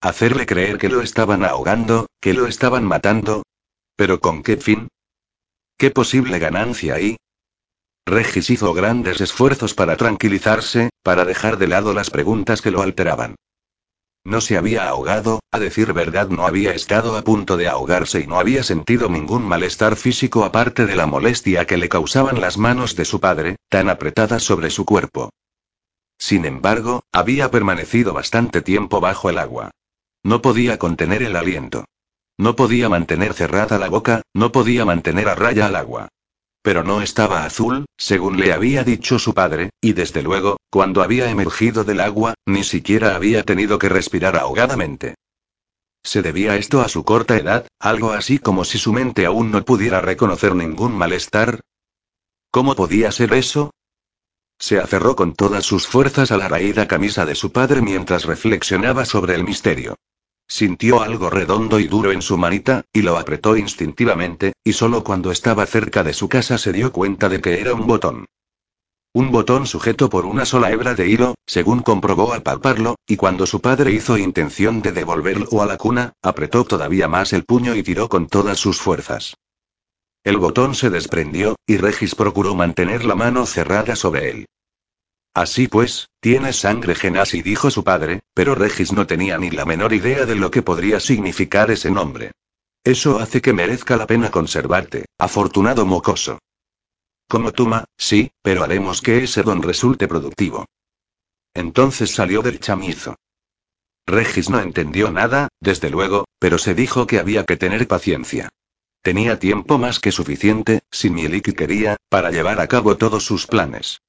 ¿Hacerle creer que lo estaban ahogando, que lo estaban matando? ¿Pero con qué fin? ¿Qué posible ganancia hay? Regis hizo grandes esfuerzos para tranquilizarse, para dejar de lado las preguntas que lo alteraban. No se había ahogado, a decir verdad no había estado a punto de ahogarse y no había sentido ningún malestar físico aparte de la molestia que le causaban las manos de su padre, tan apretadas sobre su cuerpo. Sin embargo, había permanecido bastante tiempo bajo el agua. No podía contener el aliento. No podía mantener cerrada la boca, no podía mantener a raya al agua. Pero no estaba azul, según le había dicho su padre, y desde luego, cuando había emergido del agua, ni siquiera había tenido que respirar ahogadamente. ¿Se debía esto a su corta edad, algo así como si su mente aún no pudiera reconocer ningún malestar? ¿Cómo podía ser eso? Se aferró con todas sus fuerzas a la raída camisa de su padre mientras reflexionaba sobre el misterio. Sintió algo redondo y duro en su manita, y lo apretó instintivamente, y solo cuando estaba cerca de su casa se dio cuenta de que era un botón. Un botón sujeto por una sola hebra de hilo, según comprobó al palparlo, y cuando su padre hizo intención de devolverlo a la cuna, apretó todavía más el puño y tiró con todas sus fuerzas. El botón se desprendió, y Regis procuró mantener la mano cerrada sobre él. Así pues, tienes sangre genasi, dijo su padre, pero Regis no tenía ni la menor idea de lo que podría significar ese nombre. Eso hace que merezca la pena conservarte, afortunado mocoso. Como Tuma, sí, pero haremos que ese don resulte productivo. Entonces salió del chamizo. Regis no entendió nada, desde luego, pero se dijo que había que tener paciencia. Tenía tiempo más que suficiente, si Mieliki quería, para llevar a cabo todos sus planes.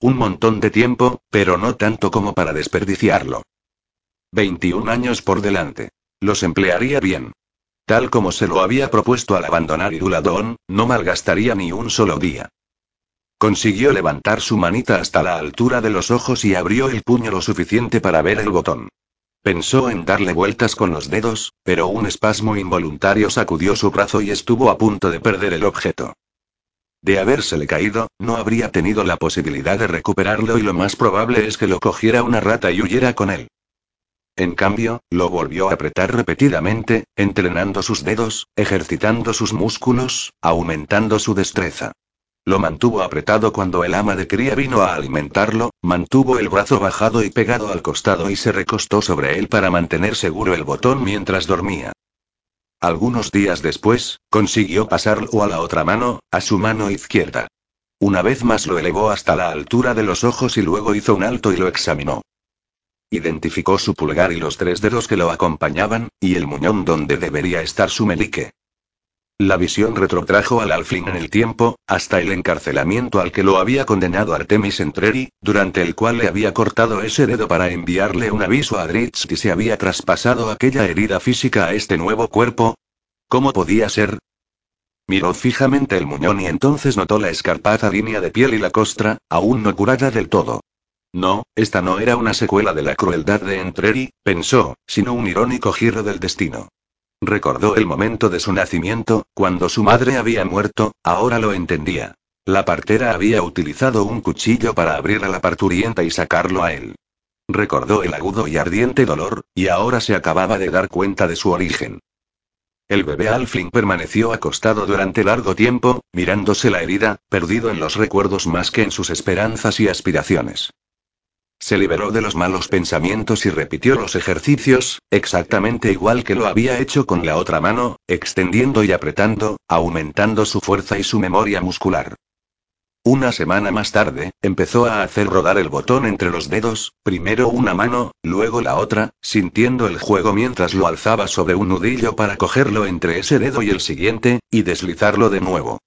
Un montón de tiempo, pero no tanto como para desperdiciarlo. 21 años por delante. Los emplearía bien. Tal como se lo había propuesto al abandonar Iduladón, no malgastaría ni un solo día. Consiguió levantar su manita hasta la altura de los ojos y abrió el puño lo suficiente para ver el botón. Pensó en darle vueltas con los dedos, pero un espasmo involuntario sacudió su brazo y estuvo a punto de perder el objeto. De habérsele caído, no habría tenido la posibilidad de recuperarlo y lo más probable es que lo cogiera una rata y huyera con él. En cambio, lo volvió a apretar repetidamente, entrenando sus dedos, ejercitando sus músculos, aumentando su destreza. Lo mantuvo apretado cuando el ama de cría vino a alimentarlo, mantuvo el brazo bajado y pegado al costado y se recostó sobre él para mantener seguro el botón mientras dormía. Algunos días después, consiguió pasarlo a la otra mano, a su mano izquierda. Una vez más lo elevó hasta la altura de los ojos y luego hizo un alto y lo examinó. Identificó su pulgar y los tres dedos que lo acompañaban, y el muñón donde debería estar su melique. La visión retrotrajo al Alfling en el tiempo, hasta el encarcelamiento al que lo había condenado Artemis Entreri, durante el cual le había cortado ese dedo para enviarle un aviso a Dritz y se había traspasado aquella herida física a este nuevo cuerpo. ¿Cómo podía ser? Miró fijamente el muñón y entonces notó la escarpada línea de piel y la costra, aún no curada del todo. No, esta no era una secuela de la crueldad de Entreri, pensó, sino un irónico giro del destino. Recordó el momento de su nacimiento, cuando su madre había muerto, ahora lo entendía. La partera había utilizado un cuchillo para abrir a la parturienta y sacarlo a él. Recordó el agudo y ardiente dolor, y ahora se acababa de dar cuenta de su origen. El bebé Alfling permaneció acostado durante largo tiempo, mirándose la herida, perdido en los recuerdos más que en sus esperanzas y aspiraciones. Se liberó de los malos pensamientos y repitió los ejercicios, exactamente igual que lo había hecho con la otra mano, extendiendo y apretando, aumentando su fuerza y su memoria muscular. Una semana más tarde, empezó a hacer rodar el botón entre los dedos, primero una mano, luego la otra, sintiendo el juego mientras lo alzaba sobre un nudillo para cogerlo entre ese dedo y el siguiente, y deslizarlo de nuevo.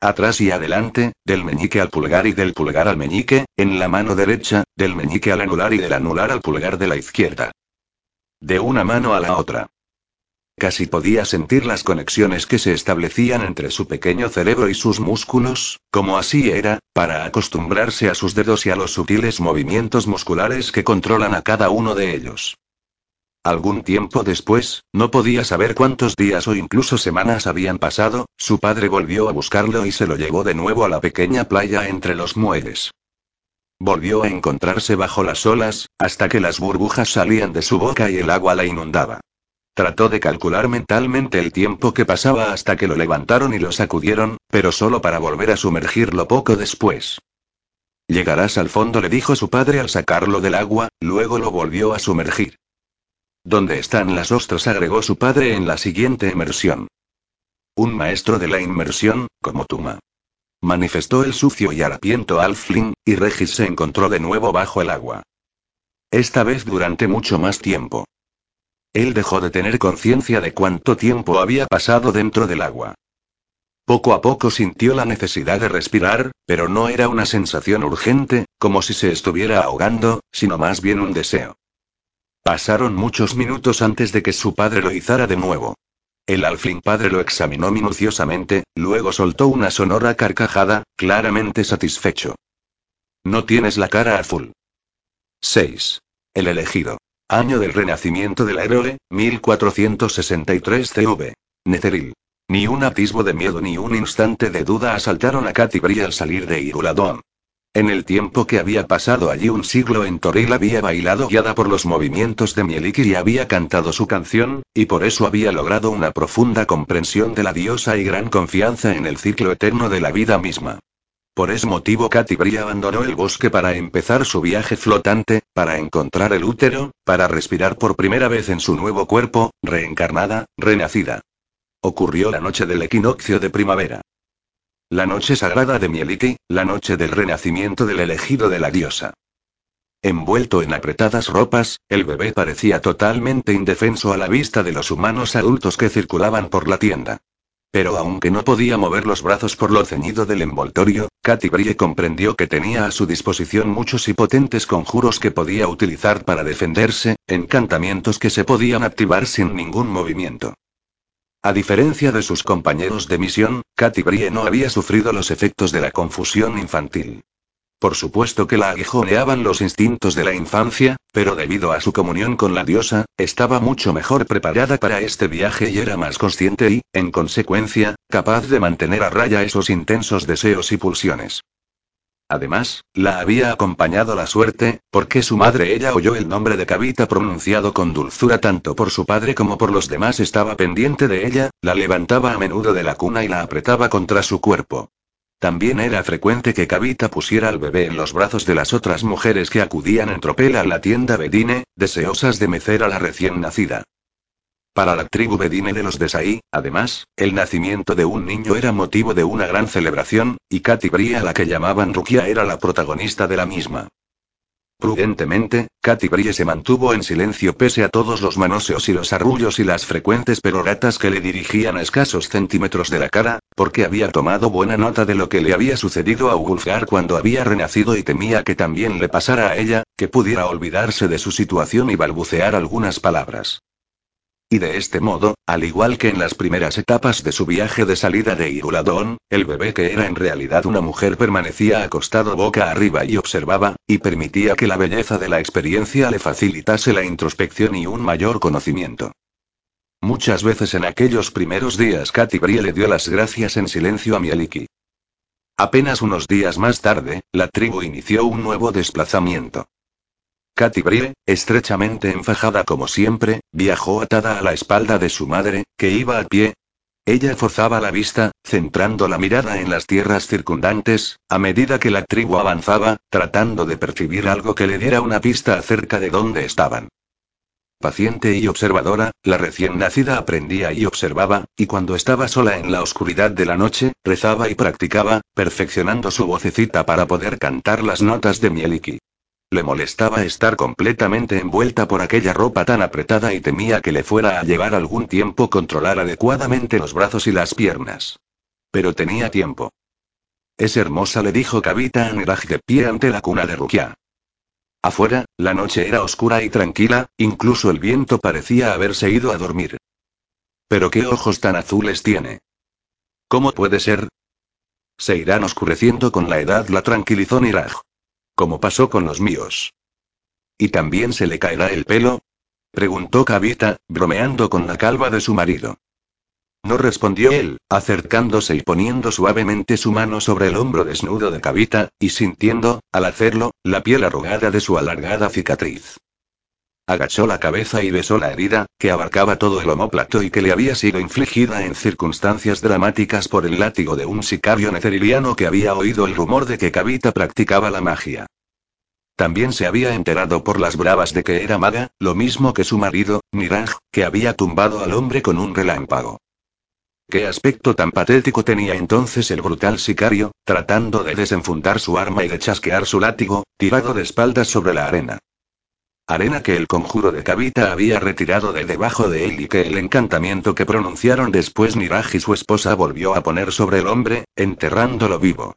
Atrás y adelante, del meñique al pulgar y del pulgar al meñique, en la mano derecha, del meñique al anular y del anular al pulgar de la izquierda. De una mano a la otra. Casi podía sentir las conexiones que se establecían entre su pequeño cerebro y sus músculos, como así era, para acostumbrarse a sus dedos y a los sutiles movimientos musculares que controlan a cada uno de ellos. Algún tiempo después, no podía saber cuántos días o incluso semanas habían pasado, su padre volvió a buscarlo y se lo llevó de nuevo a la pequeña playa entre los muelles. Volvió a encontrarse bajo las olas, hasta que las burbujas salían de su boca y el agua la inundaba. Trató de calcular mentalmente el tiempo que pasaba hasta que lo levantaron y lo sacudieron, pero solo para volver a sumergirlo poco después. Llegarás al fondo, le dijo su padre al sacarlo del agua, luego lo volvió a sumergir. ¿Dónde están las ostras? agregó su padre en la siguiente inmersión. Un maestro de la inmersión, como Tuma. Manifestó el sucio y harapiento Alfling, y Regis se encontró de nuevo bajo el agua. Esta vez durante mucho más tiempo. Él dejó de tener conciencia de cuánto tiempo había pasado dentro del agua. Poco a poco sintió la necesidad de respirar, pero no era una sensación urgente, como si se estuviera ahogando, sino más bien un deseo. Pasaron muchos minutos antes de que su padre lo izara de nuevo. El alfín padre lo examinó minuciosamente, luego soltó una sonora carcajada, claramente satisfecho. No tienes la cara azul. 6. El elegido. Año del renacimiento del héroe, 1463 CV. Netheril. Ni un atisbo de miedo ni un instante de duda asaltaron a Katy al salir de Iruladón. En el tiempo que había pasado allí un siglo en Toril había bailado guiada por los movimientos de Mieliki y había cantado su canción, y por eso había logrado una profunda comprensión de la diosa y gran confianza en el ciclo eterno de la vida misma. Por ese motivo Katy Brie abandonó el bosque para empezar su viaje flotante, para encontrar el útero, para respirar por primera vez en su nuevo cuerpo, reencarnada, renacida. Ocurrió la noche del equinoccio de primavera. La noche sagrada de Mieliki, la noche del renacimiento del elegido de la diosa. Envuelto en apretadas ropas, el bebé parecía totalmente indefenso a la vista de los humanos adultos que circulaban por la tienda. Pero aunque no podía mover los brazos por lo ceñido del envoltorio, Katy Brie comprendió que tenía a su disposición muchos y potentes conjuros que podía utilizar para defenderse, encantamientos que se podían activar sin ningún movimiento. A diferencia de sus compañeros de misión, Katy Brie no había sufrido los efectos de la confusión infantil. Por supuesto que la aguijoneaban los instintos de la infancia, pero debido a su comunión con la diosa, estaba mucho mejor preparada para este viaje y era más consciente y, en consecuencia, capaz de mantener a raya esos intensos deseos y pulsiones. Además, la había acompañado la suerte, porque su madre ella oyó el nombre de Kavita pronunciado con dulzura tanto por su padre como por los demás estaba pendiente de ella, la levantaba a menudo de la cuna y la apretaba contra su cuerpo. También era frecuente que Kavita pusiera al bebé en los brazos de las otras mujeres que acudían en tropel a la tienda Bedine, deseosas de mecer a la recién nacida. Para la tribu Bedine de los Desai, además, el nacimiento de un niño era motivo de una gran celebración, y Katy Bria, la que llamaban Rukia, era la protagonista de la misma. Prudentemente, Katy Brie se mantuvo en silencio pese a todos los manoseos y los arrullos y las frecuentes peroratas que le dirigían a escasos centímetros de la cara, porque había tomado buena nota de lo que le había sucedido a Ulfgar cuando había renacido y temía que también le pasara a ella, que pudiera olvidarse de su situación y balbucear algunas palabras. Y de este modo, al igual que en las primeras etapas de su viaje de salida de Iruladón, el bebé que era en realidad una mujer permanecía acostado boca arriba y observaba, y permitía que la belleza de la experiencia le facilitase la introspección y un mayor conocimiento. Muchas veces en aquellos primeros días Katy Brie le dio las gracias en silencio a Mieliki. Apenas unos días más tarde, la tribu inició un nuevo desplazamiento. Katy Brie, estrechamente enfajada como siempre, viajó atada a la espalda de su madre, que iba a pie. Ella forzaba la vista, centrando la mirada en las tierras circundantes, a medida que la tribu avanzaba, tratando de percibir algo que le diera una pista acerca de dónde estaban. Paciente y observadora, la recién nacida aprendía y observaba, y cuando estaba sola en la oscuridad de la noche, rezaba y practicaba, perfeccionando su vocecita para poder cantar las notas de Mieliki. Le molestaba estar completamente envuelta por aquella ropa tan apretada y temía que le fuera a llevar algún tiempo controlar adecuadamente los brazos y las piernas. Pero tenía tiempo. Es hermosa, le dijo Kavita a Niraj de pie ante la cuna de Rukia. Afuera, la noche era oscura y tranquila, incluso el viento parecía haberse ido a dormir. Pero qué ojos tan azules tiene. ¿Cómo puede ser? Se irán oscureciendo con la edad, la tranquilizó Niraj. Como pasó con los míos. ¿Y también se le caerá el pelo? preguntó Kavita, bromeando con la calva de su marido. No respondió él, acercándose y poniendo suavemente su mano sobre el hombro desnudo de Kavita, y sintiendo, al hacerlo, la piel arrugada de su alargada cicatriz. Agachó la cabeza y besó la herida, que abarcaba todo el homóplato y que le había sido infligida en circunstancias dramáticas por el látigo de un sicario neceriliano que había oído el rumor de que Kavita practicaba la magia. También se había enterado por las bravas de que era maga, lo mismo que su marido, Niraj, que había tumbado al hombre con un relámpago. Qué aspecto tan patético tenía entonces el brutal sicario, tratando de desenfundar su arma y de chasquear su látigo, tirado de espaldas sobre la arena. Arena que el conjuro de Kavita había retirado de debajo de él y que el encantamiento que pronunciaron después Niraj y su esposa volvió a poner sobre el hombre, enterrándolo vivo.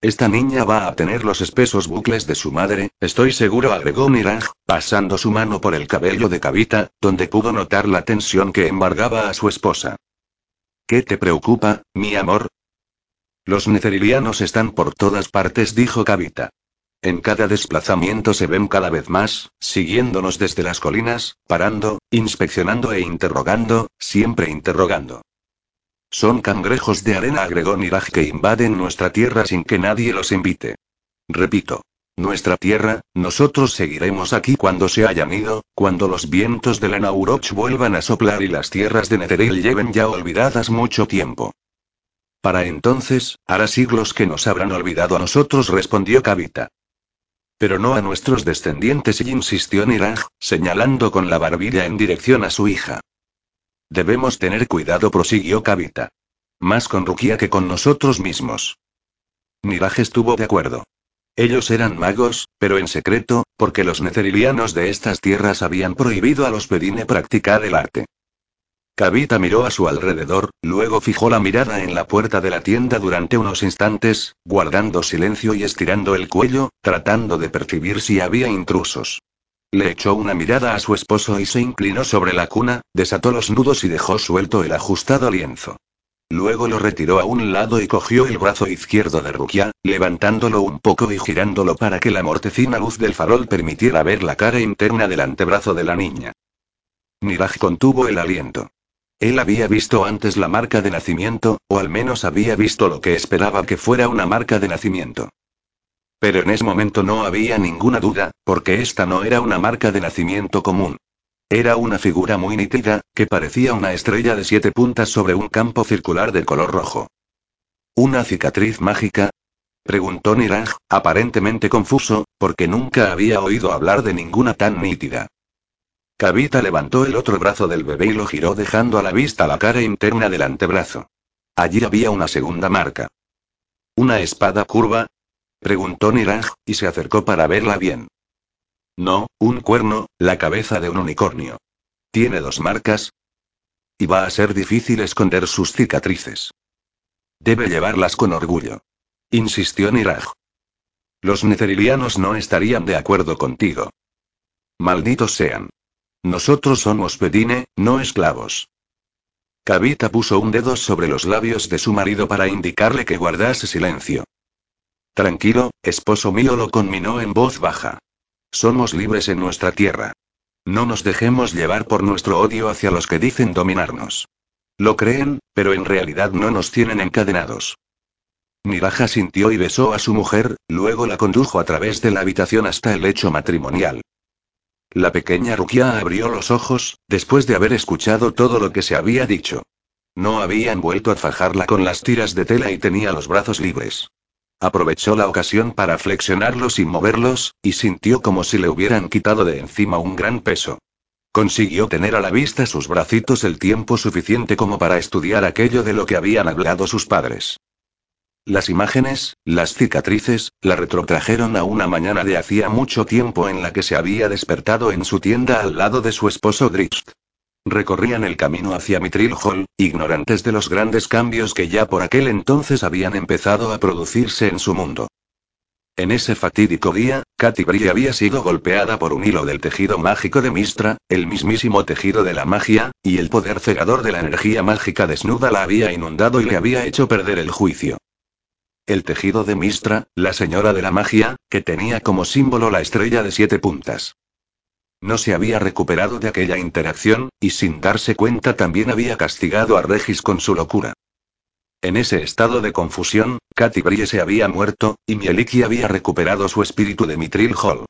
Esta niña va a tener los espesos bucles de su madre, estoy seguro, agregó Niraj, pasando su mano por el cabello de Kavita, donde pudo notar la tensión que embargaba a su esposa. ¿Qué te preocupa, mi amor? Los necerilianos están por todas partes, dijo Kavita. En cada desplazamiento se ven cada vez más, siguiéndonos desde las colinas, parando, inspeccionando e interrogando, siempre interrogando. Son cangrejos de arena, agregó Niraj, que invaden nuestra tierra sin que nadie los invite. Repito. Nuestra tierra, nosotros seguiremos aquí cuando se hayan ido, cuando los vientos de la Nauroch vuelvan a soplar y las tierras de Netheril lleven ya olvidadas mucho tiempo. Para entonces, hará siglos que nos habrán olvidado a nosotros, respondió Kavita. Pero no a nuestros descendientes, y insistió Niraj, señalando con la barbilla en dirección a su hija. Debemos tener cuidado, prosiguió Kavita. Más con Rukia que con nosotros mismos. Niraj estuvo de acuerdo. Ellos eran magos, pero en secreto, porque los necerilianos de estas tierras habían prohibido a los Pedine practicar el arte. Kavita miró a su alrededor, luego fijó la mirada en la puerta de la tienda durante unos instantes, guardando silencio y estirando el cuello, tratando de percibir si había intrusos. Le echó una mirada a su esposo y se inclinó sobre la cuna, desató los nudos y dejó suelto el ajustado lienzo. Luego lo retiró a un lado y cogió el brazo izquierdo de Rukia, levantándolo un poco y girándolo para que la mortecina luz del farol permitiera ver la cara interna del antebrazo de la niña. Niraj contuvo el aliento. Él había visto antes la marca de nacimiento, o al menos había visto lo que esperaba que fuera una marca de nacimiento. Pero en ese momento no había ninguna duda, porque esta no era una marca de nacimiento común. Era una figura muy nítida, que parecía una estrella de siete puntas sobre un campo circular de color rojo. ¿Una cicatriz mágica? preguntó Niraj, aparentemente confuso, porque nunca había oído hablar de ninguna tan nítida. Kavita levantó el otro brazo del bebé y lo giró dejando a la vista la cara interna del antebrazo. Allí había una segunda marca. ¿Una espada curva? Preguntó Niraj, y se acercó para verla bien. No, un cuerno, la cabeza de un unicornio. ¿Tiene dos marcas? Y va a ser difícil esconder sus cicatrices. Debe llevarlas con orgullo. Insistió Niraj. Los netherilianos no estarían de acuerdo contigo. Malditos sean. Nosotros somos Pedine, no esclavos. Kavita puso un dedo sobre los labios de su marido para indicarle que guardase silencio. Tranquilo, esposo mío lo conminó en voz baja. Somos libres en nuestra tierra. No nos dejemos llevar por nuestro odio hacia los que dicen dominarnos. Lo creen, pero en realidad no nos tienen encadenados. Miraja sintió y besó a su mujer, luego la condujo a través de la habitación hasta el lecho matrimonial. La pequeña Rukia abrió los ojos, después de haber escuchado todo lo que se había dicho. No habían vuelto a fajarla con las tiras de tela y tenía los brazos libres. Aprovechó la ocasión para flexionarlos sin moverlos, y sintió como si le hubieran quitado de encima un gran peso. Consiguió tener a la vista sus bracitos el tiempo suficiente como para estudiar aquello de lo que habían hablado sus padres. Las imágenes, las cicatrices, la retrotrajeron a una mañana de hacía mucho tiempo en la que se había despertado en su tienda al lado de su esposo Drift. Recorrían el camino hacia Mitril Hall, ignorantes de los grandes cambios que ya por aquel entonces habían empezado a producirse en su mundo. En ese fatídico día, Katy Brie había sido golpeada por un hilo del tejido mágico de Mistra, el mismísimo tejido de la magia, y el poder cegador de la energía mágica desnuda la había inundado y le había hecho perder el juicio. El tejido de Mistra, la señora de la magia, que tenía como símbolo la estrella de siete puntas. No se había recuperado de aquella interacción, y sin darse cuenta también había castigado a Regis con su locura. En ese estado de confusión, Katy Brie se había muerto, y Mieliki había recuperado su espíritu de Mitril Hall.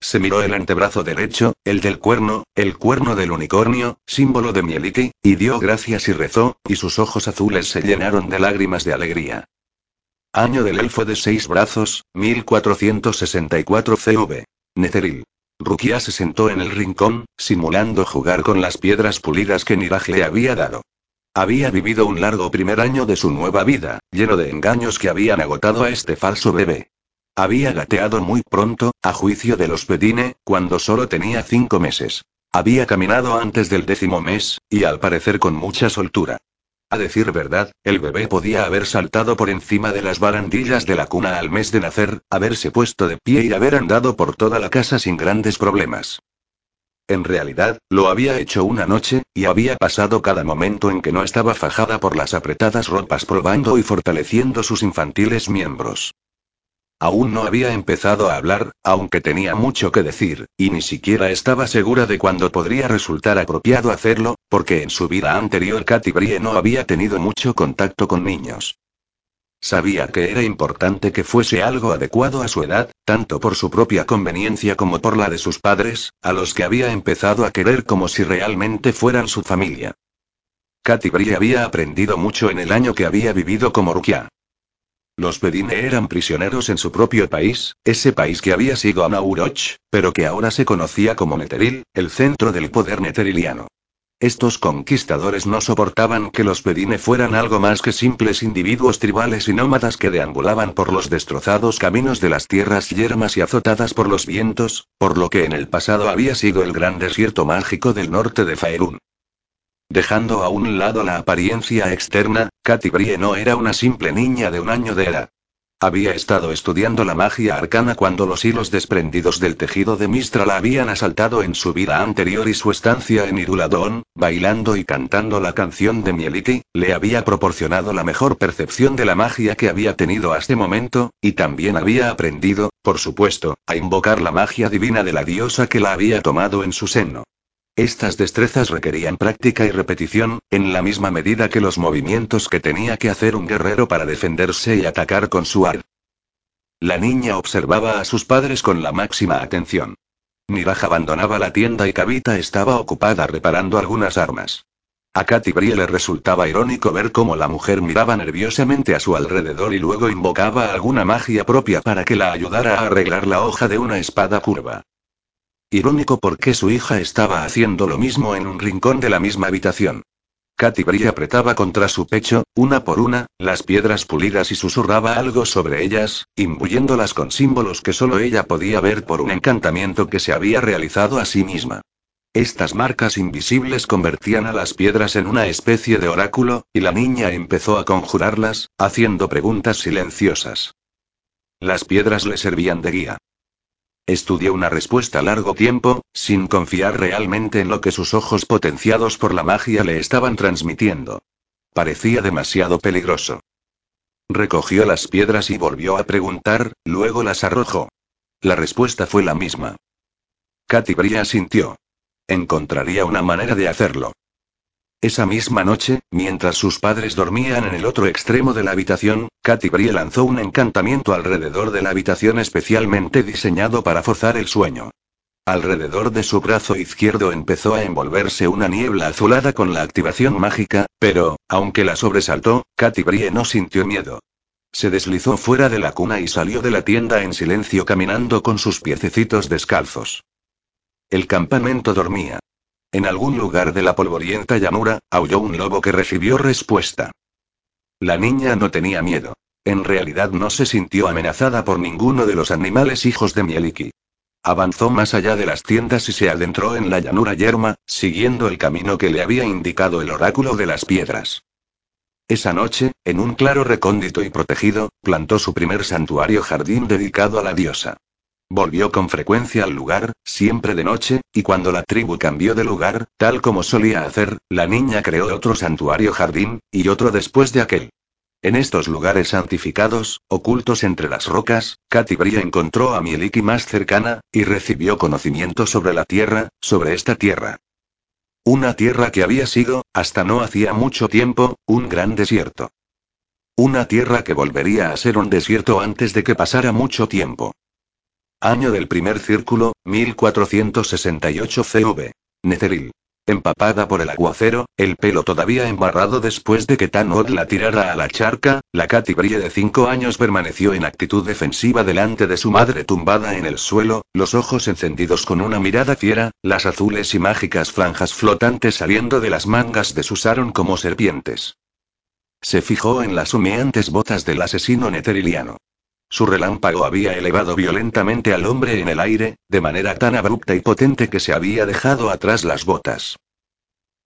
Se miró el antebrazo derecho, el del cuerno, el cuerno del unicornio, símbolo de Mieliki, y dio gracias y rezó, y sus ojos azules se llenaron de lágrimas de alegría. Año del elfo de seis brazos, 1464 CV. Netheril. Rukia se sentó en el rincón, simulando jugar con las piedras pulidas que Niraj le había dado. Había vivido un largo primer año de su nueva vida, lleno de engaños que habían agotado a este falso bebé. Había gateado muy pronto, a juicio de los Pedine, cuando solo tenía cinco meses. Había caminado antes del décimo mes, y al parecer con mucha soltura. A decir verdad, el bebé podía haber saltado por encima de las barandillas de la cuna al mes de nacer, haberse puesto de pie y haber andado por toda la casa sin grandes problemas. En realidad, lo había hecho una noche, y había pasado cada momento en que no estaba fajada por las apretadas ropas probando y fortaleciendo sus infantiles miembros. Aún no había empezado a hablar, aunque tenía mucho que decir, y ni siquiera estaba segura de cuándo podría resultar apropiado hacerlo, porque en su vida anterior Katy Brie no había tenido mucho contacto con niños. Sabía que era importante que fuese algo adecuado a su edad, tanto por su propia conveniencia como por la de sus padres, a los que había empezado a querer como si realmente fueran su familia. Katy Brie había aprendido mucho en el año que había vivido como Rukia. Los Bedine eran prisioneros en su propio país, ese país que había sido Anauroch, pero que ahora se conocía como Neteril, el centro del poder neteriliano. Estos conquistadores no soportaban que los Bedine fueran algo más que simples individuos tribales y nómadas que deambulaban por los destrozados caminos de las tierras yermas y azotadas por los vientos, por lo que en el pasado había sido el gran desierto mágico del norte de Faerun. Dejando a un lado la apariencia externa, Katy Brie no era una simple niña de un año de edad. Había estado estudiando la magia arcana cuando los hilos desprendidos del tejido de Mistra la habían asaltado en su vida anterior y su estancia en Iruladón, bailando y cantando la canción de Mieliki, le había proporcionado la mejor percepción de la magia que había tenido hasta momento, y también había aprendido, por supuesto, a invocar la magia divina de la diosa que la había tomado en su seno. Estas destrezas requerían práctica y repetición, en la misma medida que los movimientos que tenía que hacer un guerrero para defenderse y atacar con su ar. La niña observaba a sus padres con la máxima atención. Niraj abandonaba la tienda y Kavita estaba ocupada reparando algunas armas. A Katy Brie le resultaba irónico ver cómo la mujer miraba nerviosamente a su alrededor y luego invocaba alguna magia propia para que la ayudara a arreglar la hoja de una espada curva. Irónico porque su hija estaba haciendo lo mismo en un rincón de la misma habitación. Katy Brie apretaba contra su pecho, una por una, las piedras pulidas y susurraba algo sobre ellas, imbuyéndolas con símbolos que solo ella podía ver por un encantamiento que se había realizado a sí misma. Estas marcas invisibles convertían a las piedras en una especie de oráculo, y la niña empezó a conjurarlas, haciendo preguntas silenciosas. Las piedras le servían de guía. Estudió una respuesta largo tiempo, sin confiar realmente en lo que sus ojos potenciados por la magia le estaban transmitiendo. Parecía demasiado peligroso. Recogió las piedras y volvió a preguntar, luego las arrojó. La respuesta fue la misma. Katy Bria sintió. Encontraría una manera de hacerlo. Esa misma noche, mientras sus padres dormían en el otro extremo de la habitación, Katy Brie lanzó un encantamiento alrededor de la habitación especialmente diseñado para forzar el sueño. Alrededor de su brazo izquierdo empezó a envolverse una niebla azulada con la activación mágica, pero, aunque la sobresaltó, Katy Brie no sintió miedo. Se deslizó fuera de la cuna y salió de la tienda en silencio caminando con sus piececitos descalzos. El campamento dormía. En algún lugar de la polvorienta llanura, aulló un lobo que recibió respuesta. La niña no tenía miedo. En realidad no se sintió amenazada por ninguno de los animales hijos de Mieliki. Avanzó más allá de las tiendas y se adentró en la llanura yerma, siguiendo el camino que le había indicado el oráculo de las piedras. Esa noche, en un claro recóndito y protegido, plantó su primer santuario jardín dedicado a la diosa. Volvió con frecuencia al lugar, siempre de noche, y cuando la tribu cambió de lugar, tal como solía hacer, la niña creó otro santuario jardín, y otro después de aquel. En estos lugares santificados, ocultos entre las rocas, Katy Bria encontró a Mieliki más cercana, y recibió conocimiento sobre la tierra, sobre esta tierra. Una tierra que había sido, hasta no hacía mucho tiempo, un gran desierto. Una tierra que volvería a ser un desierto antes de que pasara mucho tiempo. Año del primer círculo, 1468 CV. Netheril. Empapada por el aguacero, el pelo todavía embarrado después de que Tanod la tirara a la charca, la Katy de cinco años permaneció en actitud defensiva delante de su madre tumbada en el suelo, los ojos encendidos con una mirada fiera, las azules y mágicas franjas flotantes saliendo de las mangas de como serpientes. Se fijó en las humeantes botas del asesino neteriliano. Su relámpago había elevado violentamente al hombre en el aire, de manera tan abrupta y potente que se había dejado atrás las botas.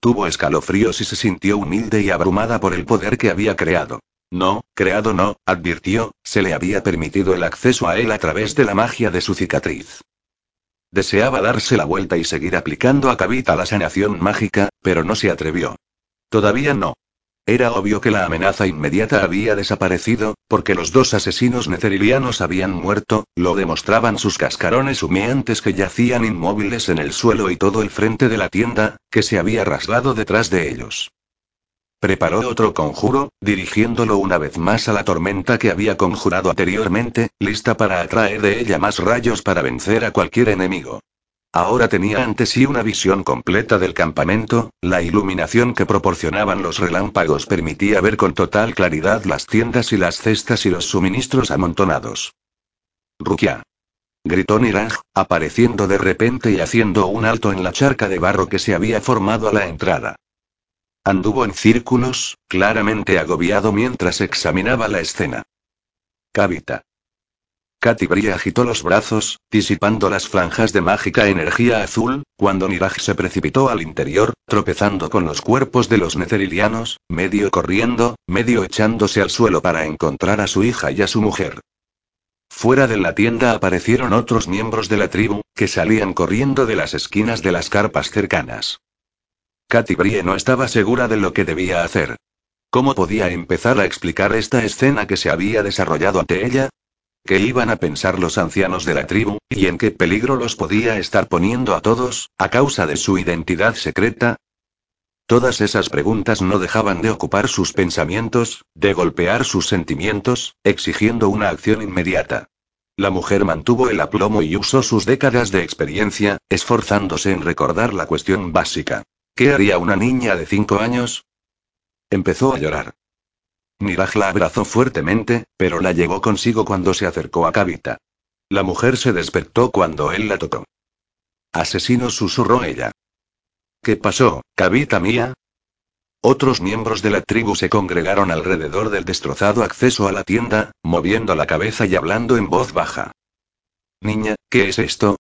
Tuvo escalofríos y se sintió humilde y abrumada por el poder que había creado. No, creado no, advirtió, se le había permitido el acceso a él a través de la magia de su cicatriz. Deseaba darse la vuelta y seguir aplicando a Kavita la sanación mágica, pero no se atrevió. Todavía no. Era obvio que la amenaza inmediata había desaparecido, porque los dos asesinos necerilianos habían muerto, lo demostraban sus cascarones humeantes que yacían inmóviles en el suelo y todo el frente de la tienda, que se había rasgado detrás de ellos. Preparó otro conjuro, dirigiéndolo una vez más a la tormenta que había conjurado anteriormente, lista para atraer de ella más rayos para vencer a cualquier enemigo. Ahora tenía ante sí una visión completa del campamento, la iluminación que proporcionaban los relámpagos permitía ver con total claridad las tiendas y las cestas y los suministros amontonados. Rukia. Gritó Niraj, apareciendo de repente y haciendo un alto en la charca de barro que se había formado a la entrada. Anduvo en círculos, claramente agobiado mientras examinaba la escena. Cavita. Katy Brie agitó los brazos, disipando las franjas de mágica energía azul, cuando Niraj se precipitó al interior, tropezando con los cuerpos de los netherilianos, medio corriendo, medio echándose al suelo para encontrar a su hija y a su mujer. Fuera de la tienda aparecieron otros miembros de la tribu, que salían corriendo de las esquinas de las carpas cercanas. Katy Brie no estaba segura de lo que debía hacer. ¿Cómo podía empezar a explicar esta escena que se había desarrollado ante ella? ¿Qué iban a pensar los ancianos de la tribu, y en qué peligro los podía estar poniendo a todos, a causa de su identidad secreta? Todas esas preguntas no dejaban de ocupar sus pensamientos, de golpear sus sentimientos, exigiendo una acción inmediata. La mujer mantuvo el aplomo y usó sus décadas de experiencia, esforzándose en recordar la cuestión básica. ¿Qué haría una niña de cinco años? Empezó a llorar. Niraj la abrazó fuertemente, pero la llevó consigo cuando se acercó a Kavita. La mujer se despertó cuando él la tocó. Asesino susurró ella. ¿Qué pasó, Kavita mía? Otros miembros de la tribu se congregaron alrededor del destrozado acceso a la tienda, moviendo la cabeza y hablando en voz baja. Niña, ¿qué es esto?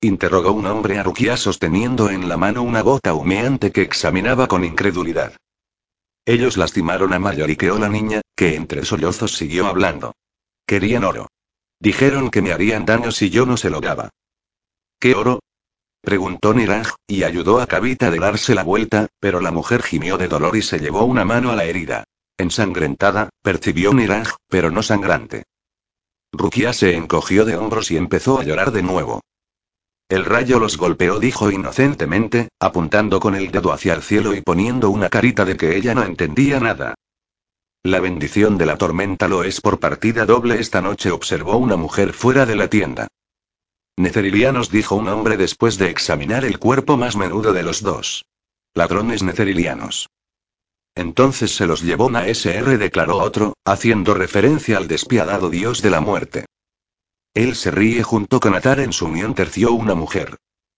interrogó un hombre a Rukia sosteniendo en la mano una gota humeante que examinaba con incredulidad. Ellos lastimaron a Mayoriqueó la niña, que entre sollozos siguió hablando. Querían oro. Dijeron que me harían daño si yo no se lo daba. ¿Qué oro? Preguntó Niraj, y ayudó a Kavita a darse la vuelta, pero la mujer gimió de dolor y se llevó una mano a la herida. Ensangrentada, percibió Niraj, pero no sangrante. Rukia se encogió de hombros y empezó a llorar de nuevo. El rayo los golpeó, dijo inocentemente, apuntando con el dedo hacia el cielo y poniendo una carita de que ella no entendía nada. La bendición de la tormenta lo es por partida doble esta noche, observó una mujer fuera de la tienda. Necerilianos, dijo un hombre después de examinar el cuerpo más menudo de los dos. Ladrones necerilianos. Entonces se los llevó SR, declaró otro, haciendo referencia al despiadado dios de la muerte. Él se ríe junto con Atar en su unión terció una mujer.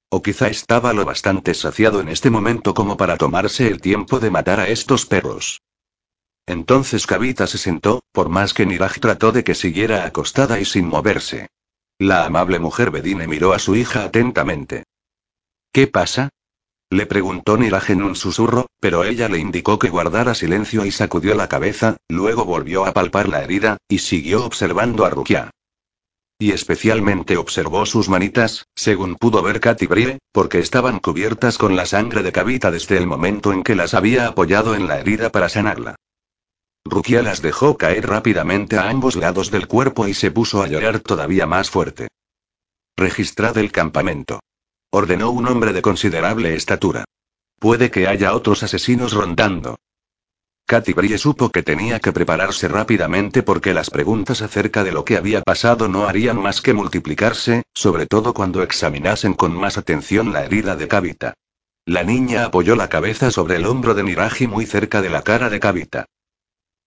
O quizá estaba lo bastante saciado en este momento como para tomarse el tiempo de matar a estos perros. Entonces Kavita se sentó, por más que Niraj trató de que siguiera acostada y sin moverse. La amable mujer Bedine miró a su hija atentamente. ¿Qué pasa? Le preguntó Niraj en un susurro, pero ella le indicó que guardara silencio y sacudió la cabeza, luego volvió a palpar la herida, y siguió observando a Rukia. Y especialmente observó sus manitas, según pudo ver Katy Brie, porque estaban cubiertas con la sangre de Kavita desde el momento en que las había apoyado en la herida para sanarla. Rukia las dejó caer rápidamente a ambos lados del cuerpo y se puso a llorar todavía más fuerte. Registrad el campamento. Ordenó un hombre de considerable estatura. Puede que haya otros asesinos rondando. Katy Brie supo que tenía que prepararse rápidamente porque las preguntas acerca de lo que había pasado no harían más que multiplicarse, sobre todo cuando examinasen con más atención la herida de Kavita. La niña apoyó la cabeza sobre el hombro de Miraji muy cerca de la cara de Kavita.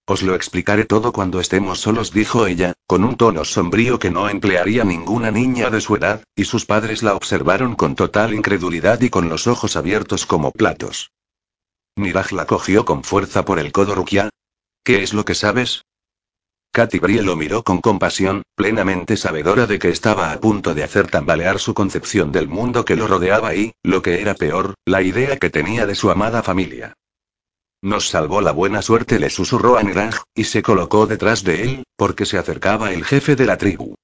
Os lo explicaré todo cuando estemos solos, dijo ella, con un tono sombrío que no emplearía ninguna niña de su edad, y sus padres la observaron con total incredulidad y con los ojos abiertos como platos. Niraj la cogió con fuerza por el codo Rukia. ¿Qué es lo que sabes? Katy Brie lo miró con compasión, plenamente sabedora de que estaba a punto de hacer tambalear su concepción del mundo que lo rodeaba y, lo que era peor, la idea que tenía de su amada familia. Nos salvó la buena suerte, le susurró a Niraj, y se colocó detrás de él, porque se acercaba el jefe de la tribu.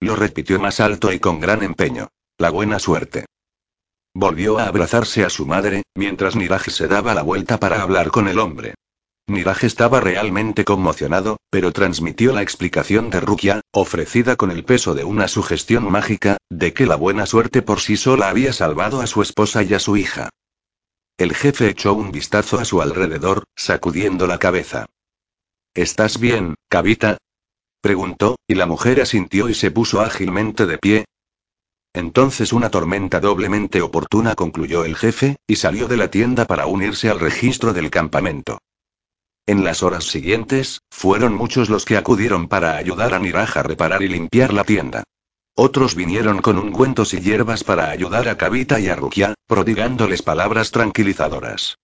Lo repitió más alto y con gran empeño. La buena suerte. Volvió a abrazarse a su madre, mientras Niraj se daba la vuelta para hablar con el hombre. Niraj estaba realmente conmocionado, pero transmitió la explicación de Rukia, ofrecida con el peso de una sugestión mágica, de que la buena suerte por sí sola había salvado a su esposa y a su hija. El jefe echó un vistazo a su alrededor, sacudiendo la cabeza. ¿Estás bien, Kavita? preguntó, y la mujer asintió y se puso ágilmente de pie, entonces una tormenta doblemente oportuna concluyó el jefe, y salió de la tienda para unirse al registro del campamento. En las horas siguientes, fueron muchos los que acudieron para ayudar a Niraj a reparar y limpiar la tienda. Otros vinieron con ungüentos y hierbas para ayudar a Kavita y a Rukia, prodigándoles palabras tranquilizadoras.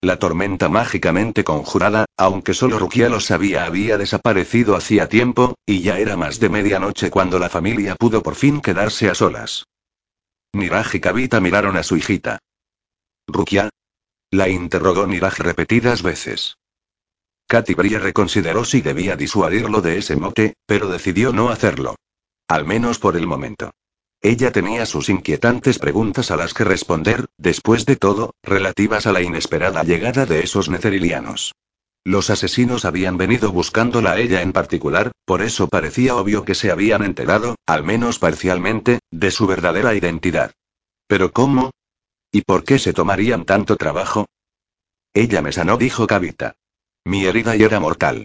La tormenta mágicamente conjurada, aunque solo Rukia lo sabía, había desaparecido hacía tiempo, y ya era más de medianoche cuando la familia pudo por fin quedarse a solas. Niraj y Kavita miraron a su hijita. ¿Rukia? La interrogó Niraj repetidas veces. Katy Brie reconsideró si debía disuadirlo de ese mote, pero decidió no hacerlo. Al menos por el momento. Ella tenía sus inquietantes preguntas a las que responder, después de todo, relativas a la inesperada llegada de esos necerilianos. Los asesinos habían venido buscándola a ella en particular, por eso parecía obvio que se habían enterado, al menos parcialmente, de su verdadera identidad. ¿Pero cómo? ¿Y por qué se tomarían tanto trabajo? Ella me sanó, dijo Kavita. Mi herida ya era mortal.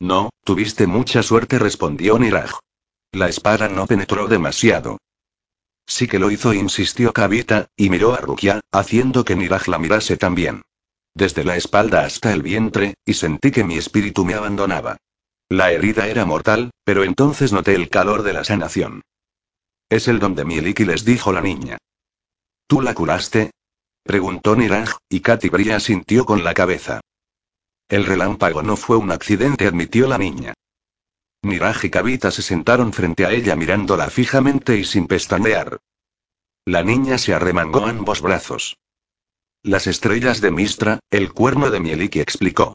No, tuviste mucha suerte, respondió Niraj. La espada no penetró demasiado. Sí que lo hizo, insistió Kavita, y miró a Rukia, haciendo que Niraj la mirase también. Desde la espalda hasta el vientre, y sentí que mi espíritu me abandonaba. La herida era mortal, pero entonces noté el calor de la sanación. Es el don de Mieliki, les dijo la niña. ¿Tú la curaste? preguntó Niraj, y Katy Bria sintió con la cabeza. El relámpago no fue un accidente, admitió la niña. Niraj y Kavita se sentaron frente a ella mirándola fijamente y sin pestañear. La niña se arremangó ambos brazos. Las estrellas de Mistra, el cuerno de Mieliki explicó.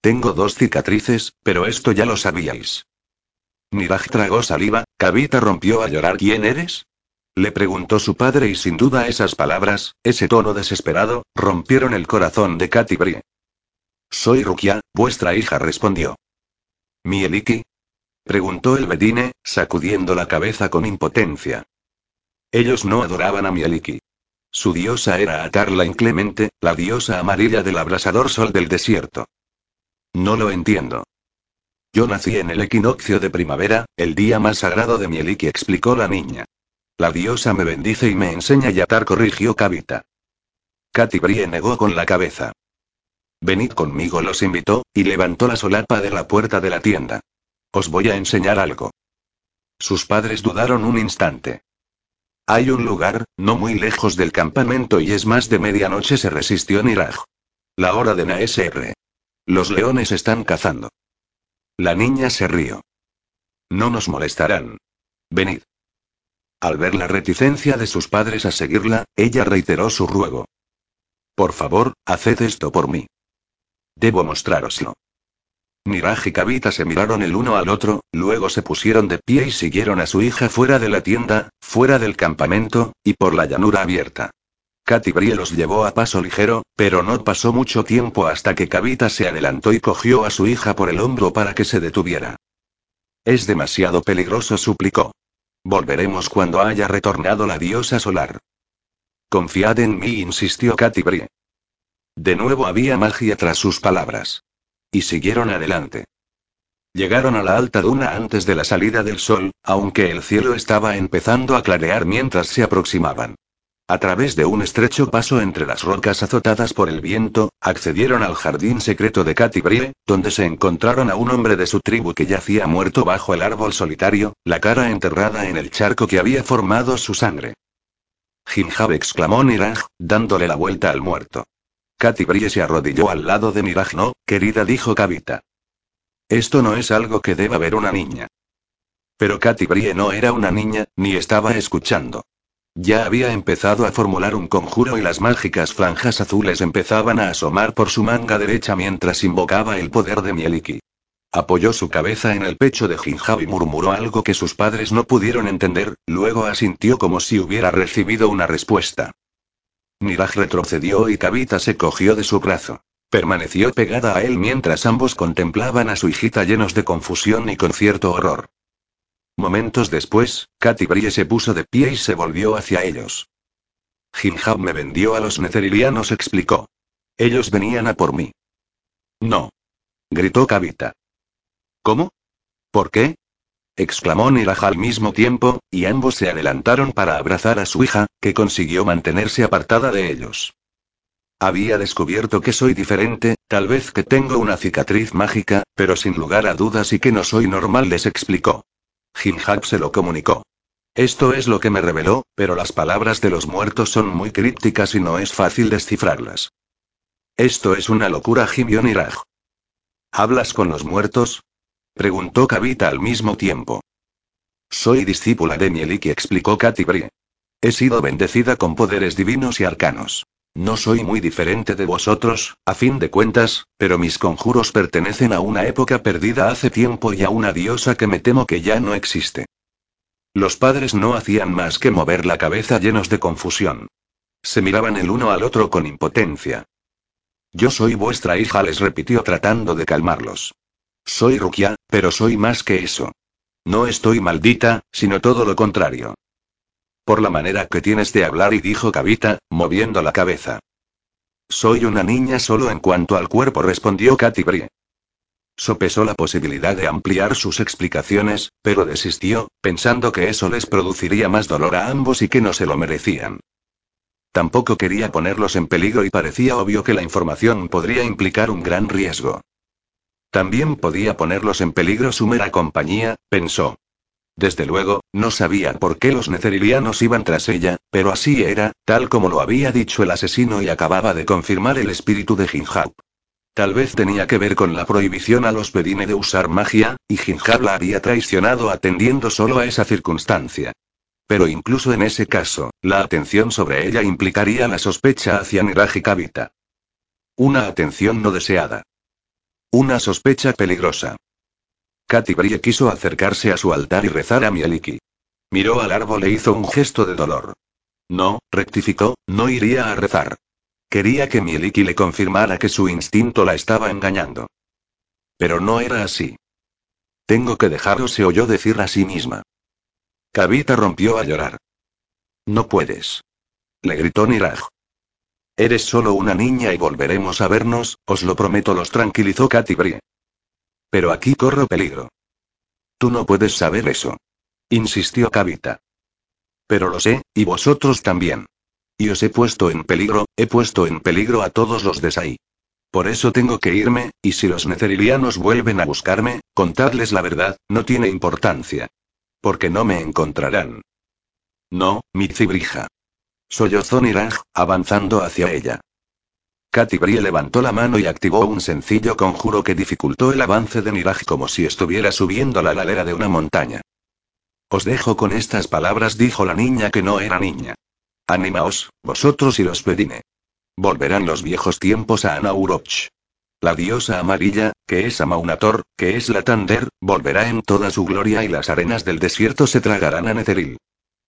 Tengo dos cicatrices, pero esto ya lo sabíais. Niraj tragó saliva, Kavita rompió a llorar. ¿Quién eres? Le preguntó su padre y sin duda esas palabras, ese tono desesperado, rompieron el corazón de Katy Brie. Soy Rukia, vuestra hija respondió. ¿Mieliki? Preguntó el Bedine, sacudiendo la cabeza con impotencia. Ellos no adoraban a Mieliki. Su diosa era Atar la inclemente, la diosa amarilla del abrasador sol del desierto. No lo entiendo. Yo nací en el equinoccio de primavera, el día más sagrado de Mieliki, explicó la niña. La diosa me bendice y me enseña y Atar corrigió Kavita. Katy Brie negó con la cabeza. Venid conmigo, los invitó, y levantó la solapa de la puerta de la tienda. Os voy a enseñar algo. Sus padres dudaron un instante. Hay un lugar, no muy lejos del campamento y es más de medianoche, se resistió Niraj. La hora de Naesr. Los leones están cazando. La niña se rió. No nos molestarán. Venid. Al ver la reticencia de sus padres a seguirla, ella reiteró su ruego. Por favor, haced esto por mí. Debo mostrároslo. Miraj y Kavita se miraron el uno al otro, luego se pusieron de pie y siguieron a su hija fuera de la tienda, fuera del campamento, y por la llanura abierta. Katy Brie los llevó a paso ligero, pero no pasó mucho tiempo hasta que Kavita se adelantó y cogió a su hija por el hombro para que se detuviera. Es demasiado peligroso, suplicó. Volveremos cuando haya retornado la diosa solar. Confiad en mí, insistió Katy. De nuevo había magia tras sus palabras. Y siguieron adelante. Llegaron a la alta duna antes de la salida del sol, aunque el cielo estaba empezando a clarear mientras se aproximaban. A través de un estrecho paso entre las rocas azotadas por el viento, accedieron al jardín secreto de Katy Brie, donde se encontraron a un hombre de su tribu que yacía muerto bajo el árbol solitario, la cara enterrada en el charco que había formado su sangre. Jinjab exclamó Niraj, dándole la vuelta al muerto. Katy Brie se arrodilló al lado de Miraj. No, querida, dijo Kavita. Esto no es algo que deba ver una niña. Pero Katy Brie no era una niña, ni estaba escuchando. Ya había empezado a formular un conjuro y las mágicas franjas azules empezaban a asomar por su manga derecha mientras invocaba el poder de Mieliki. Apoyó su cabeza en el pecho de Jinjab y murmuró algo que sus padres no pudieron entender, luego asintió como si hubiera recibido una respuesta. Niraj retrocedió y Kavita se cogió de su brazo. Permaneció pegada a él mientras ambos contemplaban a su hijita llenos de confusión y con cierto horror. Momentos después, Katy Brie se puso de pie y se volvió hacia ellos. Jinjab me vendió a los necerilianos, explicó. Ellos venían a por mí. No. Gritó Kavita. ¿Cómo? ¿Por qué? Exclamó Niraj al mismo tiempo, y ambos se adelantaron para abrazar a su hija, que consiguió mantenerse apartada de ellos. Había descubierto que soy diferente, tal vez que tengo una cicatriz mágica, pero sin lugar a dudas y que no soy normal, les explicó. Jinjab se lo comunicó. Esto es lo que me reveló, pero las palabras de los muertos son muy crípticas y no es fácil descifrarlas. Esto es una locura, gimió Niraj. ¿Hablas con los muertos? Preguntó Kavita al mismo tiempo. Soy discípula de Mieliki, explicó Katy. He sido bendecida con poderes divinos y arcanos. No soy muy diferente de vosotros, a fin de cuentas, pero mis conjuros pertenecen a una época perdida hace tiempo y a una diosa que me temo que ya no existe. Los padres no hacían más que mover la cabeza llenos de confusión. Se miraban el uno al otro con impotencia. Yo soy vuestra hija, les repitió tratando de calmarlos. Soy Rukia, pero soy más que eso. No estoy maldita, sino todo lo contrario. Por la manera que tienes de hablar, y dijo Kavita, moviendo la cabeza. Soy una niña solo en cuanto al cuerpo, respondió Katy Brie. Sopesó la posibilidad de ampliar sus explicaciones, pero desistió, pensando que eso les produciría más dolor a ambos y que no se lo merecían. Tampoco quería ponerlos en peligro y parecía obvio que la información podría implicar un gran riesgo. También podía ponerlos en peligro su mera compañía, pensó. Desde luego, no sabía por qué los necerilianos iban tras ella, pero así era, tal como lo había dicho el asesino y acababa de confirmar el espíritu de Jinjab. Tal vez tenía que ver con la prohibición a los Bedine de usar magia, y Jinjab la había traicionado atendiendo solo a esa circunstancia. Pero incluso en ese caso, la atención sobre ella implicaría la sospecha hacia Niraj y. Una atención no deseada. Una sospecha peligrosa. Katy Brie quiso acercarse a su altar y rezar a Mieliki. Miró al árbol e hizo un gesto de dolor. No, rectificó, no iría a rezar. Quería que Mieliki le confirmara que su instinto la estaba engañando. Pero no era así. Tengo que dejarlo, se oyó decir a sí misma. Kavita rompió a llorar. No puedes. Le gritó Niraj. Eres solo una niña y volveremos a vernos, os lo prometo, los tranquilizó Katy Brie. Pero aquí corro peligro. Tú no puedes saber eso. Insistió Kavita. Pero lo sé, y vosotros también. Y os he puesto en peligro, he puesto en peligro a todos los de Sai. Por eso tengo que irme, y si los necerilianos vuelven a buscarme, contadles la verdad, no tiene importancia. Porque no me encontrarán. No, mi cibrija. Sollozó Niraj, avanzando hacia ella. Katy levantó la mano y activó un sencillo conjuro que dificultó el avance de Niraj como si estuviera subiendo la ladera de una montaña. Os dejo con estas palabras, dijo la niña que no era niña. Animaos, vosotros y los Bedine. Volverán los viejos tiempos a Anauroch. La diosa amarilla, que es Amaunator, que es la Tander, volverá en toda su gloria y las arenas del desierto se tragarán a Netheril.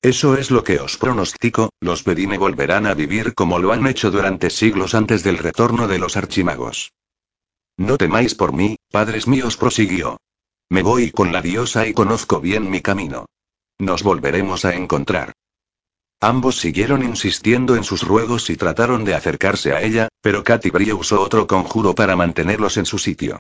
Eso es lo que os pronostico, los Bedine volverán a vivir como lo han hecho durante siglos antes del retorno de los archimagos. No temáis por mí, padres míos, prosiguió. Me voy con la diosa y conozco bien mi camino. Nos volveremos a encontrar. Ambos siguieron insistiendo en sus ruegos y trataron de acercarse a ella, pero Katy Brie usó otro conjuro para mantenerlos en su sitio.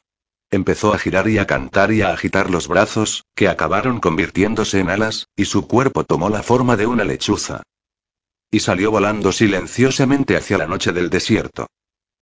Empezó a girar y a cantar y a agitar los brazos, que acabaron convirtiéndose en alas, y su cuerpo tomó la forma de una lechuza. Y salió volando silenciosamente hacia la noche del desierto.